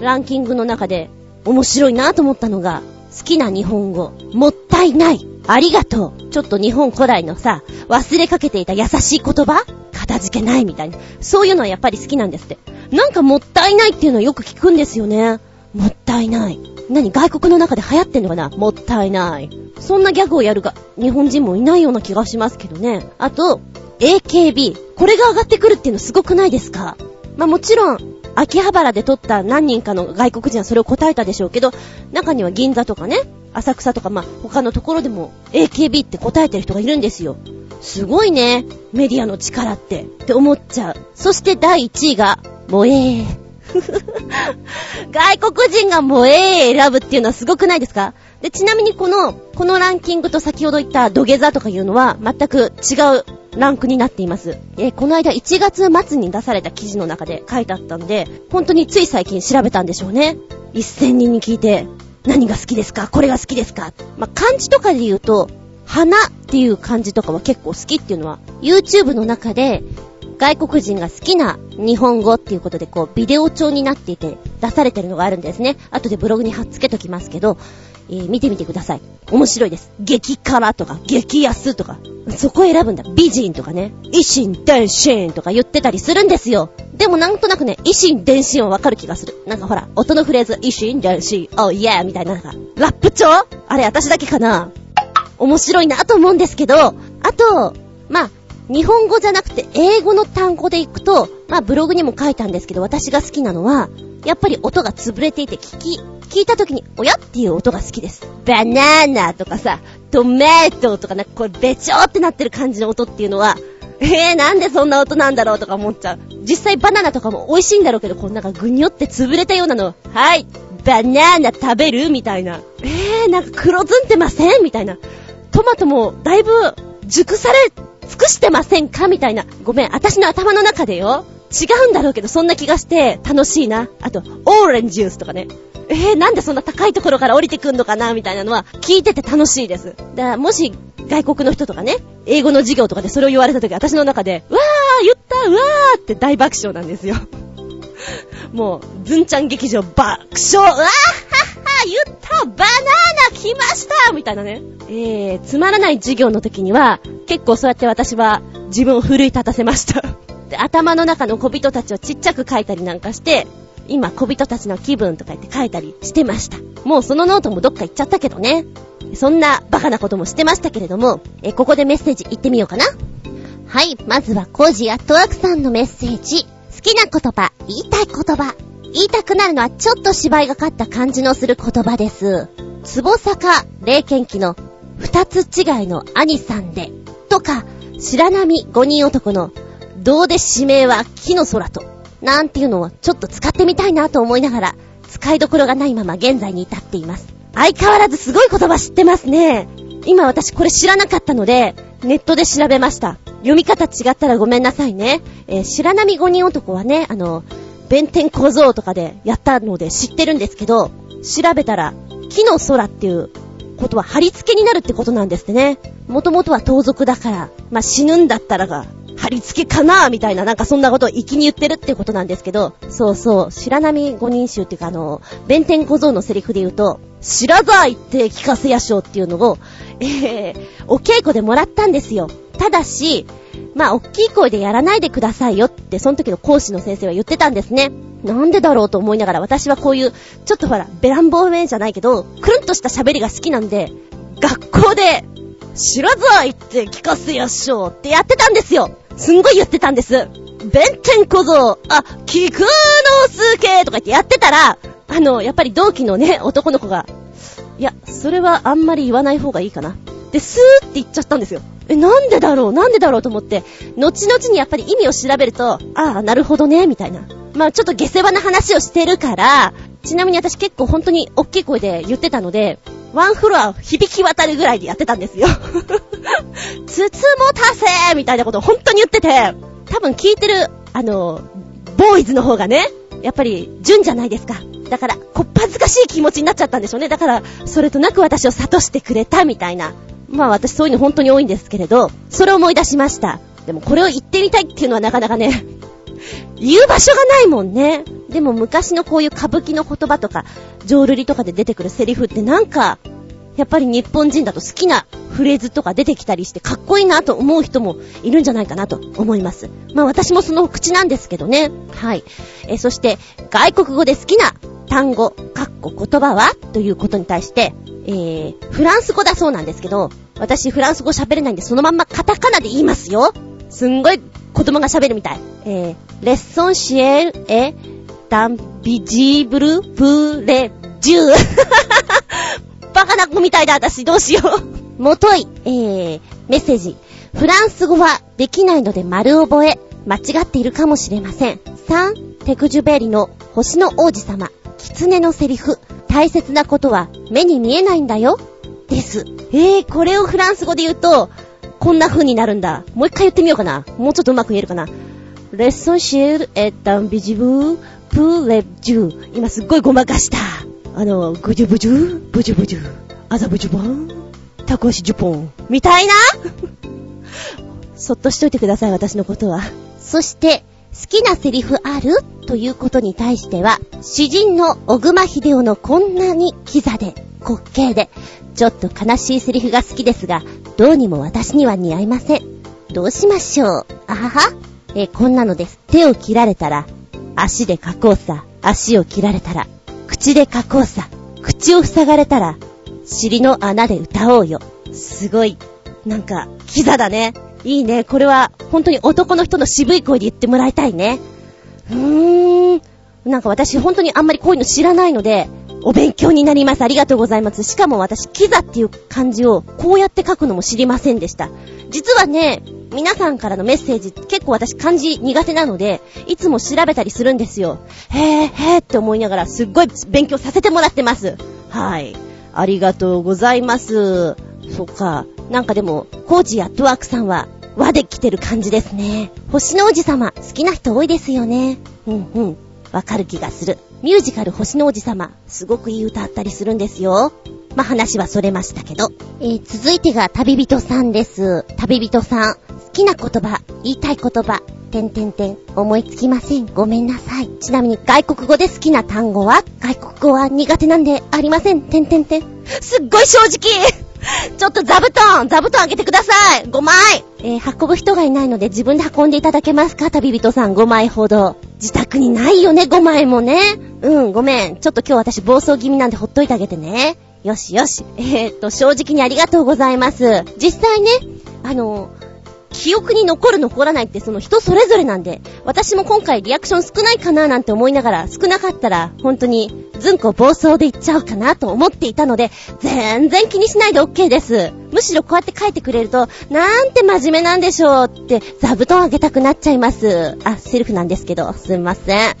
ランキングの中で面白いなと思ったのが、好きな日本語、もいない、ありがとう。ちょっと日本古来のさ、忘れかけていた優しい言葉？片付けないみたいな。そういうのはやっぱり好きなんですって。なんかもったいないっていうのはよく聞くんですよね。もったいない。何外国の中で流行ってんのかな？もったいない。そんなギャグをやるが、日本人もいないような気がしますけどね。あと、AKB。これが上がってくるっていうのすごくないですか？まあもちろん、秋葉原で撮った何人かの外国人はそれを答えたでしょうけど、中には銀座とかね、浅草とかまあ他のところでも AKB って答えてる人がいるんですよ。すごいね、メディアの力って、って思っちゃう。そして第1位が、萌えー。[LAUGHS] 外国人が萌え選ぶっていうのはすごくないですか？で、ちなみにこの、このランキングと先ほど言った土下座とかいうのは全く違うランクになっています。えー、この間1月末に出された記事の中で書いてあったんで、本当につい最近調べたんでしょうね。1000人に聞いて、何が好きですか？これが好きですか？まあ、漢字とかで言うと、花っていう漢字とかは結構好きっていうのは、YouTube の中で、外国人が好きな日本語っていうことでこう、ビデオ帳になっていて出されてるのがあるんですね。後でブログに貼っつけときますけど、えー、見てみてください。面白いです。激辛とか、激安とか、そこ選ぶんだ。美人とかね、維新伝心とか言ってたりするんですよ。でもなんとなくね、維新伝心はわかる気がする。なんかほら、音のフレーズ、維新伝心、oh yeah みたいななんか、ラップ調？あれ私だけかな？面白いなと思うんですけど、あと、まあ、日本語じゃなくて英語の単語でいくと、まあブログにも書いたんですけど、私が好きなのは、やっぱり音が潰れていて聞き、聞いた時に、おや？っていう音が好きです。バナーナとかさ、トメートとかなんかこれべちょーってなってる感じの音っていうのは、えー、なんでそんな音なんだろうとか思っちゃう。実際バナナとかも美味しいんだろうけど、こんなんかぐにょって潰れたようなの、はい、バナナ食べる？みたいな。えー、なんか黒ずんでません？みたいな。トマトもだいぶ熟され尽くしてませんか？みたいな。ごめん、私の頭の中でよ。違うんだろうけど、そんな気がして楽しいな。あと、オーレンジジュースとかね。えー、なんでそんな高いところから降りてくんのかなみたいなのは聞いてて楽しいです。だから、もし外国の人とかね、英語の授業とかでそれを言われた時、私の中で、わー言ったうわーって大爆笑なんですよ。[LAUGHS] もう、ずんちゃん劇場爆笑わーはっは言ったバナナ来ましたみたいなね。えー、つまらない授業の時には、結構そうやって私は自分を奮い立たせました。で、頭の中の小人たちをちっちゃく書いたりなんかして、今小人たちの気分とか言って書いたりしてました。もうそのノートもどっか行っちゃったけどね。そんなバカなこともしてましたけれども、え、ここでメッセージ言ってみようかな。はい、まずはコージアットワークさんのメッセージ。好きな言葉、言いたい言葉。言いたくなるのはちょっと芝居がかった感じのする言葉です。つぼ坂霊剣記の二つ違いの兄さんで、とか、白波五人男の、どうで指名は木の空と、なんていうのをちょっと使ってみたいなと思いながら、使いどころがないまま現在に至っています。相変わらずすごい言葉知ってますね。今私これ知らなかったので、ネットで調べました。読み方違ったらごめんなさいね。えー、白波五人男はね、あの、弁天小僧とかでやったので知ってるんですけど、調べたら、木の空っていうことは貼り付けになるってことなんですね。もともとは盗賊だから、まあ、死ぬんだったらが、貼り付けかなみたいな、なんかそんなことを粋に言ってるってことなんですけど、そうそう、白波五人衆っていうかあの、弁天小僧のセリフで言うと、知らざいって聞かせやしょうっていうのを、えー、お稽古でもらったんですよ。ただし、まあ、大きい声でやらないでくださいよって、その時の講師の先生は言ってたんですね。なんでだろうと思いながら、私はこういう、ちょっとほら、ベランボーメンじゃないけど、くるんとした喋りが好きなんで、学校で、知らざいって聞かせやしょうってやってたんですよ。すんごい言ってたんです。弁天小僧、あ、菊之助とか言ってやってたら、あの、やっぱり同期のね、男の子が、いや、それはあんまり言わない方がいいかな。で、スーって言っちゃったんですよ。え、なんでだろう？なんでだろうと思って、後々にやっぱり意味を調べると、ああ、なるほどね、みたいな。まあちょっと下世話な話をしてるから、ちなみに私結構本当に大きい声で言ってたので、ワンフロア響き渡るぐらいでやってたんですよ。[LAUGHS] つつもたせみたいなことを本当に言ってて、多分聞いてる、あの、ボーイズの方がね、やっぱり、純じゃないですか。だから、こっぱずかしい気持ちになっちゃったんでしょうね。だから、それとなく私を諭してくれたみたいな。まあ私そういうの本当に多いんですけれど、それを思い出しました。でもこれを言ってみたいっていうのはなかなかね、言う場所がないもんね。でも昔のこういう歌舞伎の言葉とか、浄瑠璃とかで出てくるセリフってなんか、やっぱり日本人だと好きなフレーズとか出てきたりしてかっこいいなと思う人もいるんじゃないかなと思います。まあ私もその口なんですけどね。はい。え、そして外国語で好きな単語、かっこ言葉は？ということに対して、えー、フランス語だそうなんですけど、私フランス語喋れないんでそのまんまカタカナで言いますよ。すんごい子供が喋るみたい。えー、レッソンシエルエダンビジブルプレジュー。[LAUGHS] バカな子みたいだ、私。どうしよう。[LAUGHS] もとい、えー、メッセージ。フランス語はできないので丸覚え。間違っているかもしれません。3、テクジュベリの星の王子様。狐のセリフ。大切なことは目に見えないんだよ。です。えー、これをフランス語で言うと、こんな風になるんだ。もう一回言ってみようかな。もうちょっとうまく言えるかな。レッソンシェルエッタンビジブープレジュー。今すっごいごまかした。あの、ぐじゅぶじゅ、ぶじゅぶじゅ、あざぶじゅぼん、たこしじゅぽん、みたいな？そっとしといてください、私のことは。そして、好きなセリフある？ということに対しては、詩人の小熊秀夫のこんなにキザで、滑稽で、ちょっと悲しいセリフが好きですが、どうにも私には似合いません。どうしましょうあははえこんなのです。手を切られたら、足で書こうさ。足を切られたら、口で書こうさ。口を塞がれたら、尻の穴で歌おうよ。すごい、なんか、キザだね。いいね。これは、本当に男の人の渋い声で言ってもらいたいね。うーん。なんか私本当にあんまりこういうの知らないので、お勉強になります。ありがとうございます。しかも私、キザっていう漢字をこうやって書くのも知りませんでした。実はね、皆さんからのメッセージ、結構私漢字苦手なので、いつも調べたりするんですよ。へぇ、へぇって思いながら、すっごい勉強させてもらってます。はい。ありがとうございます。そっか。なんかでも、コージやットワークさんは、和で来てる感じですね。星の王子様、好きな人多いですよね。うんうん。わかる気がする。ミュージカル星の王子様、すごくいい歌あったりするんですよ。まあ、話はそれましたけど。えー、続いてが旅人さんです。旅人さん、好きな言葉、言いたい言葉、てんてんてん、思いつきません。ごめんなさい。ちなみに外国語で好きな単語は？外国語は苦手なんでありません。てんてんてん。すっごい正直ちょっと座布団、座布団あげてください !5 枚えー、運ぶ人がいないので自分で運んでいただけますか？旅人さん5枚ほど。自宅にないよね、5枚もね。うん、ごめん。ちょっと今日私暴走気味なんでほっといてあげてね。よしよし。えー、っと、正直にありがとうございます。実際ね、あの、記憶に残る残らないってその人それぞれなんで、私も今回リアクション少ないかななんて思いながら、少なかったら本当にずんこ暴走でいっちゃうかなと思っていたので、全然気にしないで OK です。むしろこうやって書いてくれると、なんて真面目なんでしょうって座布団あげたくなっちゃいます。あ、セルフなんですけど、すいません。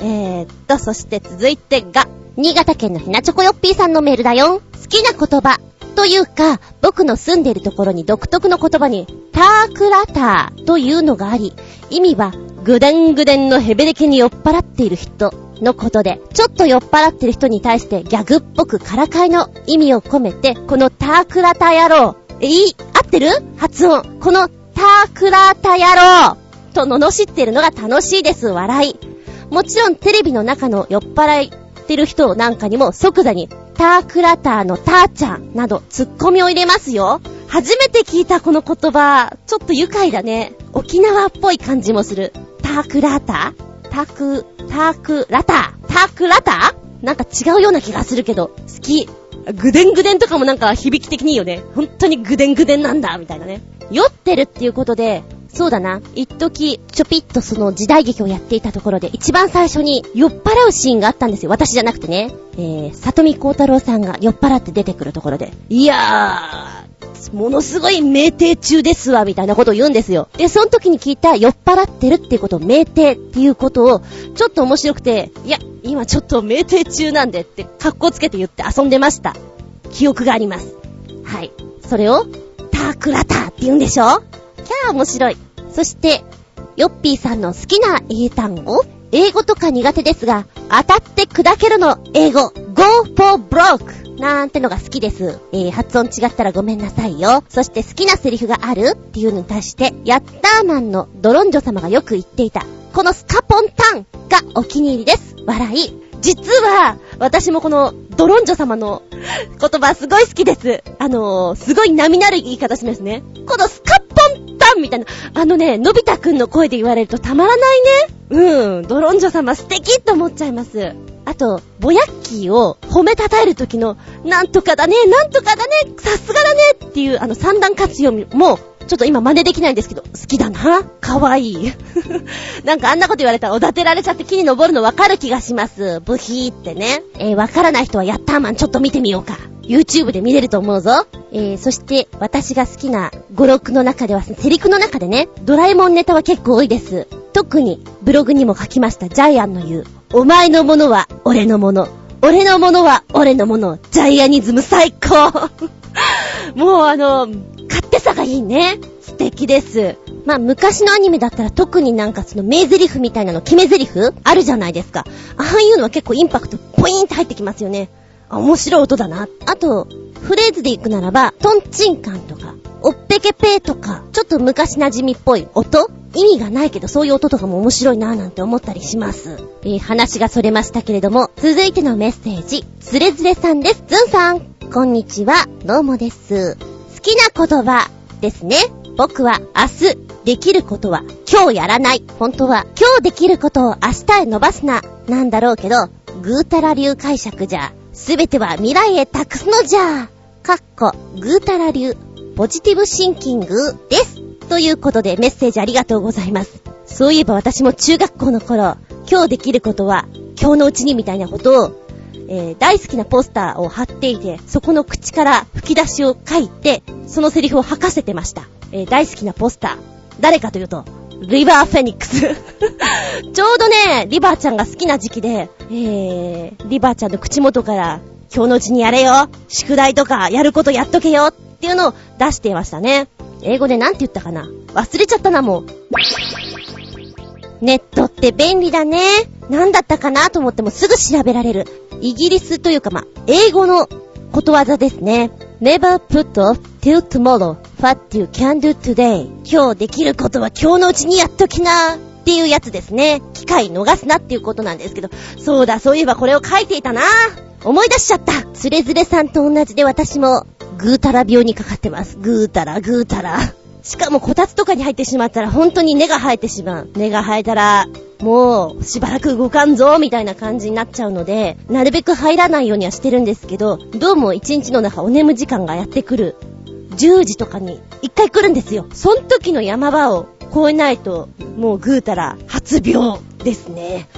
えー、っと、そして続いてが、新潟県のひなチョコヨッピーさんのメールだよ。好きな言葉。というか、僕の住んでいるところに独特の言葉に、タークラターというのがあり、意味は、ぐでんぐでんのヘベレケに酔っ払っている人のことで、ちょっと酔っ払ってる人に対してギャグっぽくからかいの意味を込めて、このタークラタ野郎、えい、合ってる？発音。このタークラタ野郎と罵ってるのが楽しいです、笑い。もちろんテレビの中の酔っ払いってる人なんかにも即座に、タークラターのターちゃんなどツッコミを入れますよ。初めて聞いたこの言葉、ちょっと愉快だね。沖縄っぽい感じもする。タークラター？タク、タークラター？タークラター？なんか違うような気がするけど、好き。グデングデンとかもなんか響き的にいいよね。本当にグデングデンなんだ、みたいなね。酔ってるっていうことで、そうだな。一時、ちょぴっとその時代劇をやっていたところで、一番最初に酔っ払うシーンがあったんですよ。私じゃなくてね。えー、里見光太郎さんが酔っ払って出てくるところで。いやー、ものすごい酩酊中ですわ、みたいなことを言うんですよ。で、その時に聞いた酔っ払ってるっていうことを酩酊っていうことを、ちょっと面白くて、いや、今ちょっと酩酊中なんでって、格好つけて言って遊んでました。記憶があります。はい。それを、タークラターって言うんでしょ？キャー面白い。そして、ヨッピーさんの好きな英単語？英語とか苦手ですが、当たって砕けるの英語、go for broke なんてのが好きです。えー、発音違ったらごめんなさいよ。そして好きなセリフがあるっていうのに対して、ヤッターマンのドロンジョ様がよく言っていた、このスカポンタンがお気に入りです。笑い。実は、私もこのドロンジョ様の言葉すごい好きです。あのー、すごい波なる言い方しますね。このスカッポンタンみたいな、あのね、のび太くんの声で言われるとたまらないね。うん、ドロンジョ様素敵って思っちゃいます。あと、ボヤッキーを褒めたたえる時の、なんとかだね、なんとかだね、さすがだねっていう、あの三段活用も、ちょっと今真似できないんですけど、好きだな。かわいい。[LAUGHS] なんかあんなこと言われたらおだてられちゃって木に登るのわかる気がします。ブヒーってね。えー、わからない人はヤッターマンちょっと見てみようか。YouTube で見れると思うぞ。えー、そして私が好きな語録の中では、セリフの中でね、ドラえもんネタは結構多いです。特にブログにも書きましたジャイアンの言う、お前のものは俺のもの。俺のものは俺のもの。ジャイアニズム最高 [LAUGHS] もうあの、勝手さがいいね。素敵です。まあ、昔のアニメだったら特になんかその名台詞みたいなの、決め台詞あるじゃないですか。ああいうのは結構インパクトポイーンって入ってきますよね。あ、面白い音だな。あと、フレーズで行くならば、トンチンカンとか、おっぺけぺーとか、ちょっと昔馴染みっぽい音意味がないけどそういう音とかも面白いなぁなんて思ったりします。えー、話がそれましたけれども、続いてのメッセージ、ズレズレさんです。ズンさん、こんにちは、どうもです。好きな言葉ですね。僕は明日できることは今日やらない。本当は今日できることを明日へ伸ばすな。なんだろうけど、ぐーたら流解釈じゃ、すべては未来へ託すのじゃ。かっこ、ぐーたら流、ポジティブシンキングです。ということでメッセージありがとうございます。そういえば私も中学校の頃、今日できることは今日のうちにみたいなことを、えー、大好きなポスターを貼っていて、そこの口から吹き出しを書いて、そのセリフを吐かせてました。えー、大好きなポスター。誰かというと、リバーフェニックス [LAUGHS] ちょうどね、リバーちゃんが好きな時期で、えー、リバーちゃんの口元から、今日のうちにやれよ宿題とかやることやっとけよっていうのを出していましたね。英語でなんて言ったかな忘れちゃったな、もう。ネットって便利だね。なんだったかなと思ってもすぐ調べられる。イギリスというかま英語のことわざですね。never put off till tomorrow what you can do today. 今日できることは今日のうちにやっときな。っていうやつですね。機会逃すなっていうことなんですけど。そうだ、そういえばこれを書いていたな。思い出しちゃった。つれづれさんと同じで私もぐーたら病にかかってます。ぐーたら、ぐーたら。しかもこたつとかに入ってしまったら本当に根が生えてしまう。根が生えたら、もう、しばらく動かんぞ、みたいな感じになっちゃうので、なるべく入らないようにはしてるんですけど、どうも一日の中お眠時間がやってくる。10時とかに一回来るんですよ。そん時の山場を越えないと、もうぐーたら発病ですね。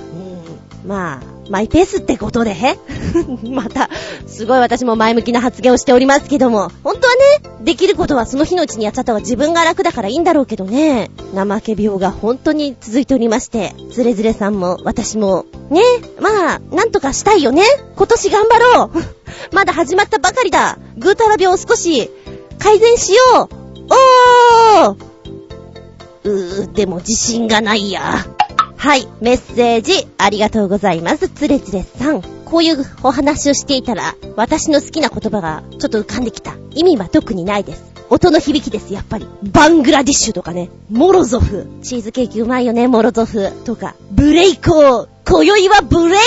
うん。まあ、マイペースってことで [LAUGHS] また、すごい私も前向きな発言をしておりますけども、本当はね、できることはその日のうちにやっちゃった方が自分が楽だからいいんだろうけどね、怠け病が本当に続いておりまして、ズレズレさんも私も、ね、まあ、なんとかしたいよね。今年頑張ろう。[LAUGHS] まだ始まったばかりだ。ぐーたら病を少し改善しよう。おーうー、でも自信がないや。はい、メッセージありがとうございます。つれつれさん。こういうお話をしていたら、私の好きな言葉がちょっと浮かんできた。意味は特にないです。音の響きです、やっぱり。バングラディッシュとかね。モロゾフ。チーズケーキうまいよね、モロゾフ。とか。ブレイコー。今宵はブレイ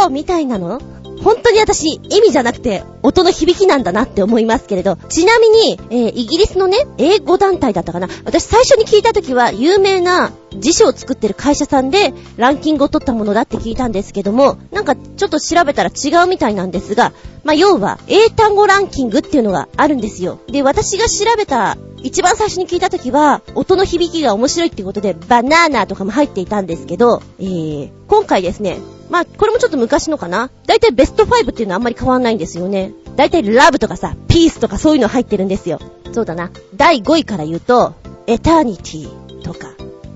コーみたいなの本当に私、意味じゃなくて、音の響きなんだなって思いますけれど、ちなみに、えー、イギリスのね、英語団体だったかな。私最初に聞いた時は、有名な辞書を作ってる会社さんで、ランキングを取ったものだって聞いたんですけども、なんかちょっと調べたら違うみたいなんですが、まあ、要は、英単語ランキングっていうのがあるんですよ。で、私が調べた、一番最初に聞いた時は、音の響きが面白いってことで、バナーナーとかも入っていたんですけど、えー、今回ですね、まあ、これもちょっと昔のかな？だいたいベスト5っていうのはあんまり変わんないんですよね。だいたいラブとかさ、ピースとかそういうの入ってるんですよ。そうだな。第5位から言うと、エターニティとか。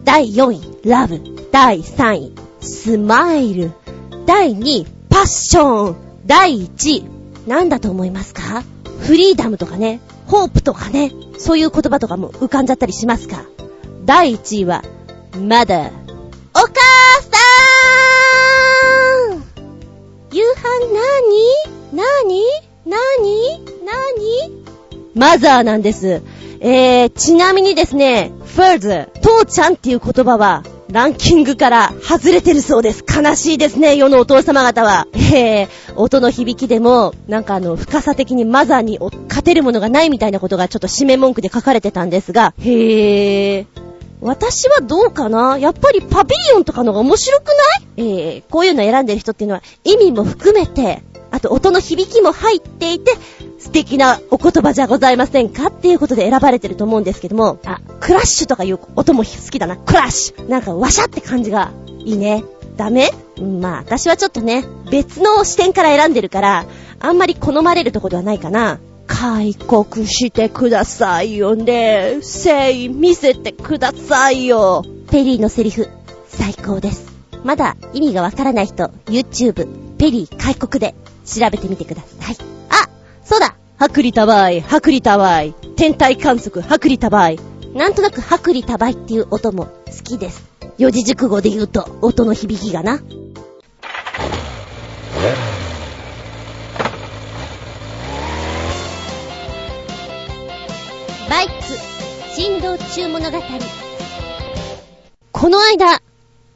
第4位、ラブ。第3位、スマイル。第2位、パッション。第1位、なんだと思いますか？フリーダムとかね、ホープとかね、そういう言葉とかも浮かんじゃったりしますか？第1位は、まだ、お母さん夕飯なに？なに？なに？なに？マザーなんです。えー、ちなみにですね、ファーズ、父ちゃんっていう言葉は、ランキングから外れてるそうです。悲しいですね、世のお父様方は。えー、音の響きでも、なんかあの、深さ的にマザーに勝てるものがないみたいなことがちょっと締め文句で書かれてたんですが、へー。私はどうかな？やっぱりパビリオンとかのが面白くない？えー、こういうの選んでる人っていうのは意味も含めて、あと音の響きも入っていて、素敵なお言葉じゃございませんかっていうことで選ばれてると思うんですけども、あ、クラッシュとかいう音も好きだな。クラッシュなんかワシャって感じがいいね。ダメ？まあ、私はちょっとね、別の視点から選んでるから、あんまり好まれるとこではないかな。開国してくださいよね。誠意見せてくださいよ。ペリーのセリフ、最高です。まだ意味がわからない人、YouTube、ペリー開国で調べてみてください。あ、そうだ薄利多売、薄利多売。天体観測、薄利多売。なんとなく薄利多売っていう音も好きです。四字熟語で言うと、音の響きがな。バイク、振動中物語。この間、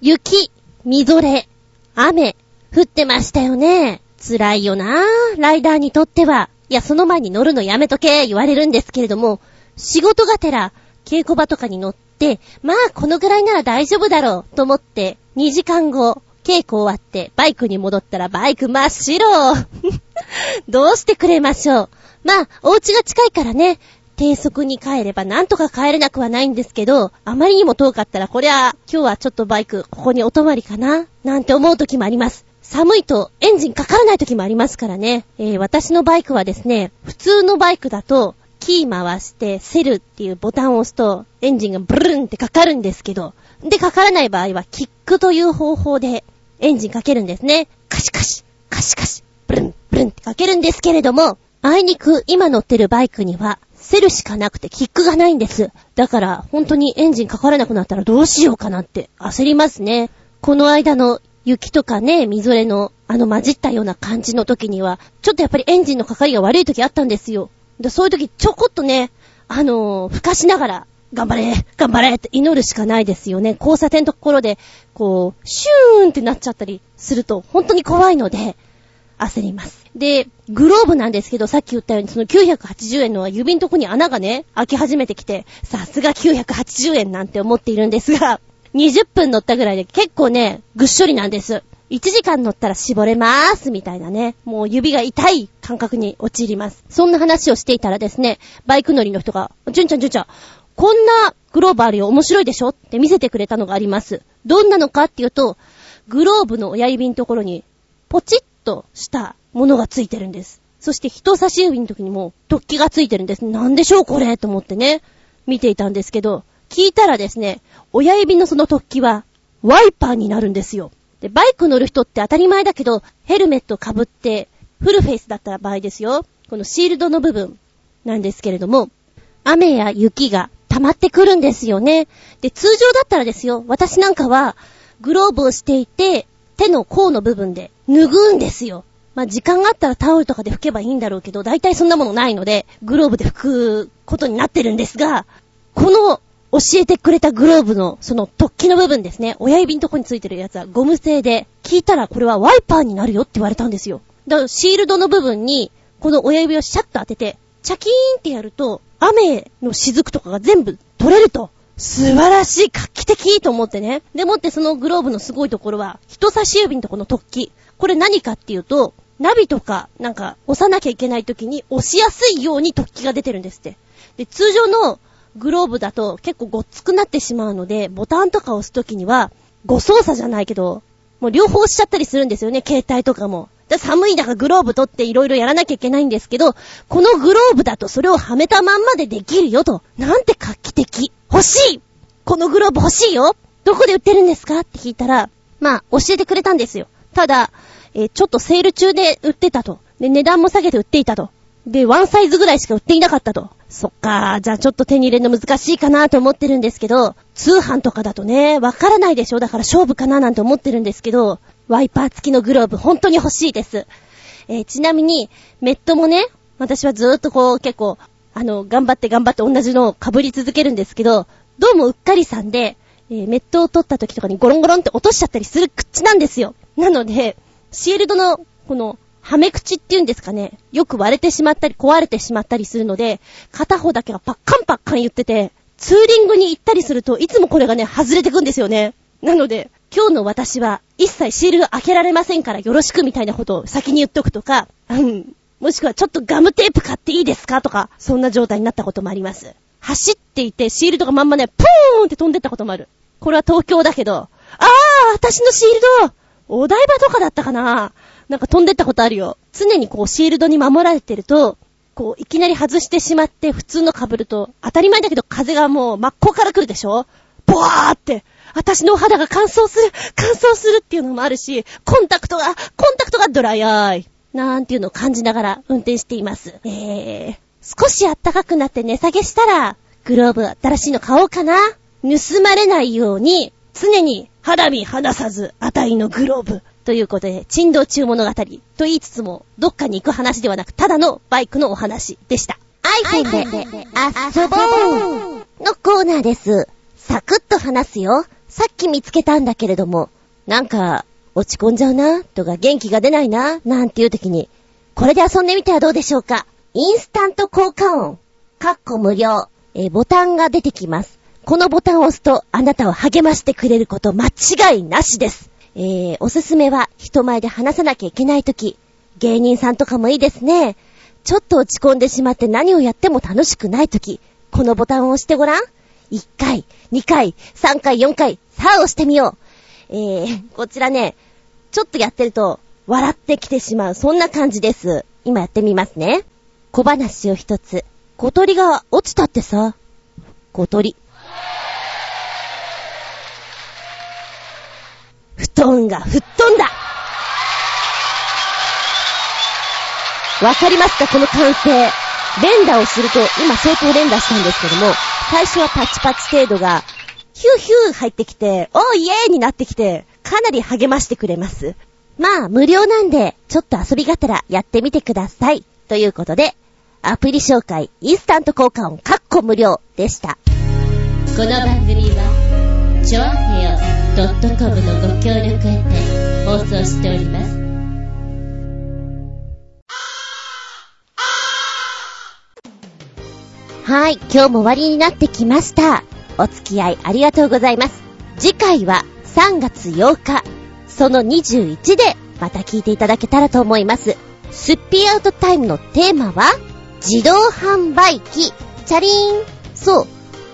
雪、みぞれ、雨、降ってましたよね。辛いよなぁライダーにとっては。いや、その前に乗るのやめとけ、言われるんですけれども、仕事がてら、稽古場とかに乗って、まあ、このぐらいなら大丈夫だろう、と思って、2時間後、稽古終わって、バイクに戻ったらバイク真っ白 [LAUGHS] どうしてくれましょう。まあ、お家が近いからね、低速に帰ればなんとか帰れなくはないんですけど、あまりにも遠かったらこりゃ、今日はちょっとバイク、ここにお泊まりかななんて思う時もあります。寒いとエンジンかからない時もありますからね。えー、私のバイクはですね、普通のバイクだと、キー回してセルっていうボタンを押すと、エンジンがブルンってかかるんですけど、で、かからない場合は、キックという方法でエンジンかけるんですね。カシカシ、カシカシ、ブルン、ブルンってかけるんですけれども、あいにく今乗ってるバイクには、セルしかなくてキックがないんです。だから、本当にエンジンかからなくなったらどうしようかなって焦りますね。この間の雪とかね、みぞれの、あの混じったような感じの時には、ちょっとやっぱりエンジンのかかりが悪い時あったんですよ。でそういう時ちょこっとね、あのー、吹かしながら、頑張れ頑張れって祈るしかないですよね。交差点のところで、こう、シューンってなっちゃったりすると、本当に怖いので、焦ります。で、グローブなんですけど、さっき言ったように、その980円のは指のとこに穴がね、開き始めてきて、さすが980円なんて思っているんですが、20分乗ったぐらいで結構ね、ぐっしょりなんです。1時間乗ったら絞れまーす、みたいなね。もう指が痛い感覚に陥ります。そんな話をしていたらですね、バイク乗りの人が、じゅんちゃんじゅんちゃん、こんなグローブあるよ、面白いでしょ？って見せてくれたのがあります。どんなのかっていうと、グローブの親指のところに、ポチッとしたものがついてるんです。そして人差し指の時にも突起がついてるんです。なんでしょうこれと思ってね、見ていたんですけど、聞いたらですね、親指のその突起は、ワイパーになるんですよ。で、バイク乗る人って当たり前だけど、ヘルメット被って、フルフェイスだった場合ですよ。このシールドの部分なんですけれども、雨や雪が溜まってくるんですよね。で、通常だったらですよ、私なんかは、グローブをしていて、手の甲の部分で脱ぐんですよ。まあ、時間があったらタオルとかで拭けばいいんだろうけど、大体そんなものないので、グローブで拭くことになってるんですが、この教えてくれたグローブの、その突起の部分ですね。親指のとこについてるやつはゴム製で、聞いたらこれはワイパーになるよって言われたんですよ。だからシールドの部分に、この親指をシャッと当てて、チャキーンってやると、雨の雫とかが全部取れると。素晴らしい、画期的と思ってね。でもってそのグローブのすごいところは、人差し指のとこの突起。これ何かっていうと、ナビとか、なんか、押さなきゃいけない時に押しやすいように突起が出てるんですって。で、通常のグローブだと結構ごっつくなってしまうので、ボタンとか押す時には、誤操作じゃないけど、もう両方押しちゃったりするんですよね、携帯とかも。寒い中グローブ取って色々やらなきゃいけないんですけど、このグローブだとそれをはめたまんまでできるよと。なんて画期的。欲しいこのグローブ欲しいよどこで売ってるんですか？って聞いたら、まあ、教えてくれたんですよ。ただ、え、ちょっとセール中で売ってたと。で、値段も下げて売っていたと。で、ワンサイズぐらいしか売っていなかったと。そっかじゃあちょっと手に入れるの難しいかなと思ってるんですけど、通販とかだとね、わからないでしょだから勝負かななんて思ってるんですけど、ワイパー付きのグローブ本当に欲しいです。えー、ちなみに、メットもね、私はずーっとこう結構、あの、頑張って頑張って同じのを被り続けるんですけど、どうもうっかりさんで、えー、メットを取った時とかにゴロンゴロンって落としちゃったりする口なんですよ。なので、シールドの、この、はめ口っていうんですかね、よく割れてしまったり壊れてしまったりするので、片方だけがパッカンパッカン言ってて、ツーリングに行ったりするといつもこれがね、外れてくんですよね。なので、今日の私は一切シールが開けられませんからよろしくみたいなことを先に言っとくとか、うん。もしくはちょっとガムテープ買っていいですかとか、そんな状態になったこともあります。走っていてシールドがまんまね、ポーンって飛んでったこともある。これは東京だけど、あー私のシールドお台場とかだったかな？なんか飛んでったことあるよ。常にこうシールドに守られてると、こういきなり外してしまって普通の被ると、当たり前だけど風がもう真っ向から来るでしょ？ボワーって、私のお肌が乾燥する、乾燥するっていうのもあるし、コンタクトが、コンタクトがドライアイ。なんていうのを感じながら運転しています。えー、少し暖かくなって値下げしたら、グローブ新しいの買おうかな。盗まれないように、常に肌身離さず、あたいのグローブ。ということで、珍道中物語と言いつつも、どっかに行く話ではなく、ただのバイクのお話でした。iPhone で遊ぼうのコーナーで。す。サクッと話すよ。さっき見つけたんだけれども、なんか、落ち込んじゃうな、とか元気が出ないな、なんていう時に、これで。遊んで。みてはどうで。しょうか。インスタント効果音、かっこ無料、えボタンが出てきます。このボタンを押すと、あなたを励ましてくれること間違いなしです。えー、おすすめは人前で話さなきゃいけないとき、芸人さんとかもいいですね。ちょっと落ち込んでしまって何をやっても楽しくないとき、このボタンを押してごらん。1回、2回、3回、4回、さあ押してみよう。えー、こちらね、ちょっとやってると、笑ってきてしまう、そんな感じです。今やってみますね。小話を一つ。小鳥が落ちたってさ。小鳥。布団が吹っ飛んだわかりますかこの歓声。連打をすると、今相当連打したんですけども、最初はパチパチ程度が、ヒューヒュー入ってきて、おーイエーになってきて、かなり励ましてくれます。まあ、無料なんで、ちょっと遊びがてらやってみてください。ということで、アプリ紹介、インスタント効果音、カッコ無料でした。この番組は、ちょあへよ .com のご協力へて放送しております。はい、今日も終わりになってきました。お付き合いありがとうございます。次回は3月8日、その21でまた聞いていただけたらと思います。スッピーアウトタイムのテーマは、自動販売機、チャリーン。そう、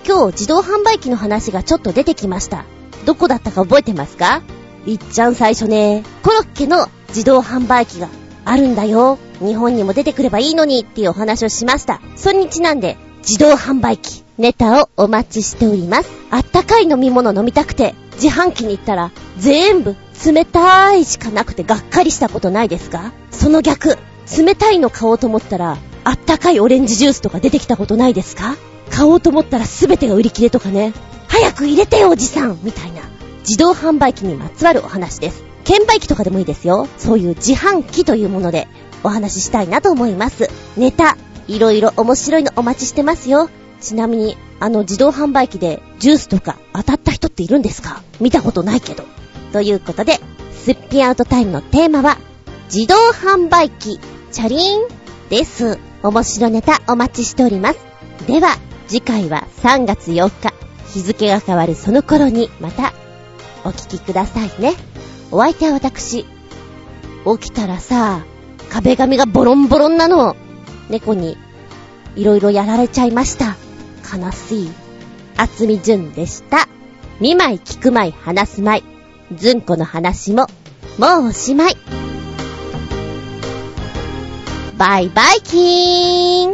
今日自動販売機の話がちょっと出てきました。どこだったか覚えてますか？いっちゃん最初ね、コロッケの自動販売機があるんだよ。日本にも出てくればいいのにっていうお話をしました。それにちなんで、自動販売機、ネタをお待ちしております。あったかい飲み物飲みたくて、自販機に行ったら、全部冷たいしかなくてがっかりしたことないですか？その逆、冷たいの買おうと思ったら、あったかいオレンジジュースとか出てきたことないですか？買おうと思ったら全てが売り切れとかね。早く入れてよおじさんみたいな。自動販売機にまつわるお話です。券売機とかでもいいですよ。そういう自販機というものでお話ししたいなと思います。ネタ、いろいろ面白いのお待ちしてますよ。ちなみに、あの自動販売機でジュースとか当たった人っているんですか？見たことないけど。ということで、すっぴんアウトタイムのテーマは、自動販売機、チャリーンです。面白ネタお待ちしております。では、次回は3月4日、日付が変わるその頃にまたお聞きくださいね。お相手は私。起きたらさ、壁紙がボロンボロンなの。猫にいろいろやられちゃいました。悲しい。厚み純でした。見舞い聞く舞い話す舞い。ずんこの話も、もうおしまい。バイバイキーン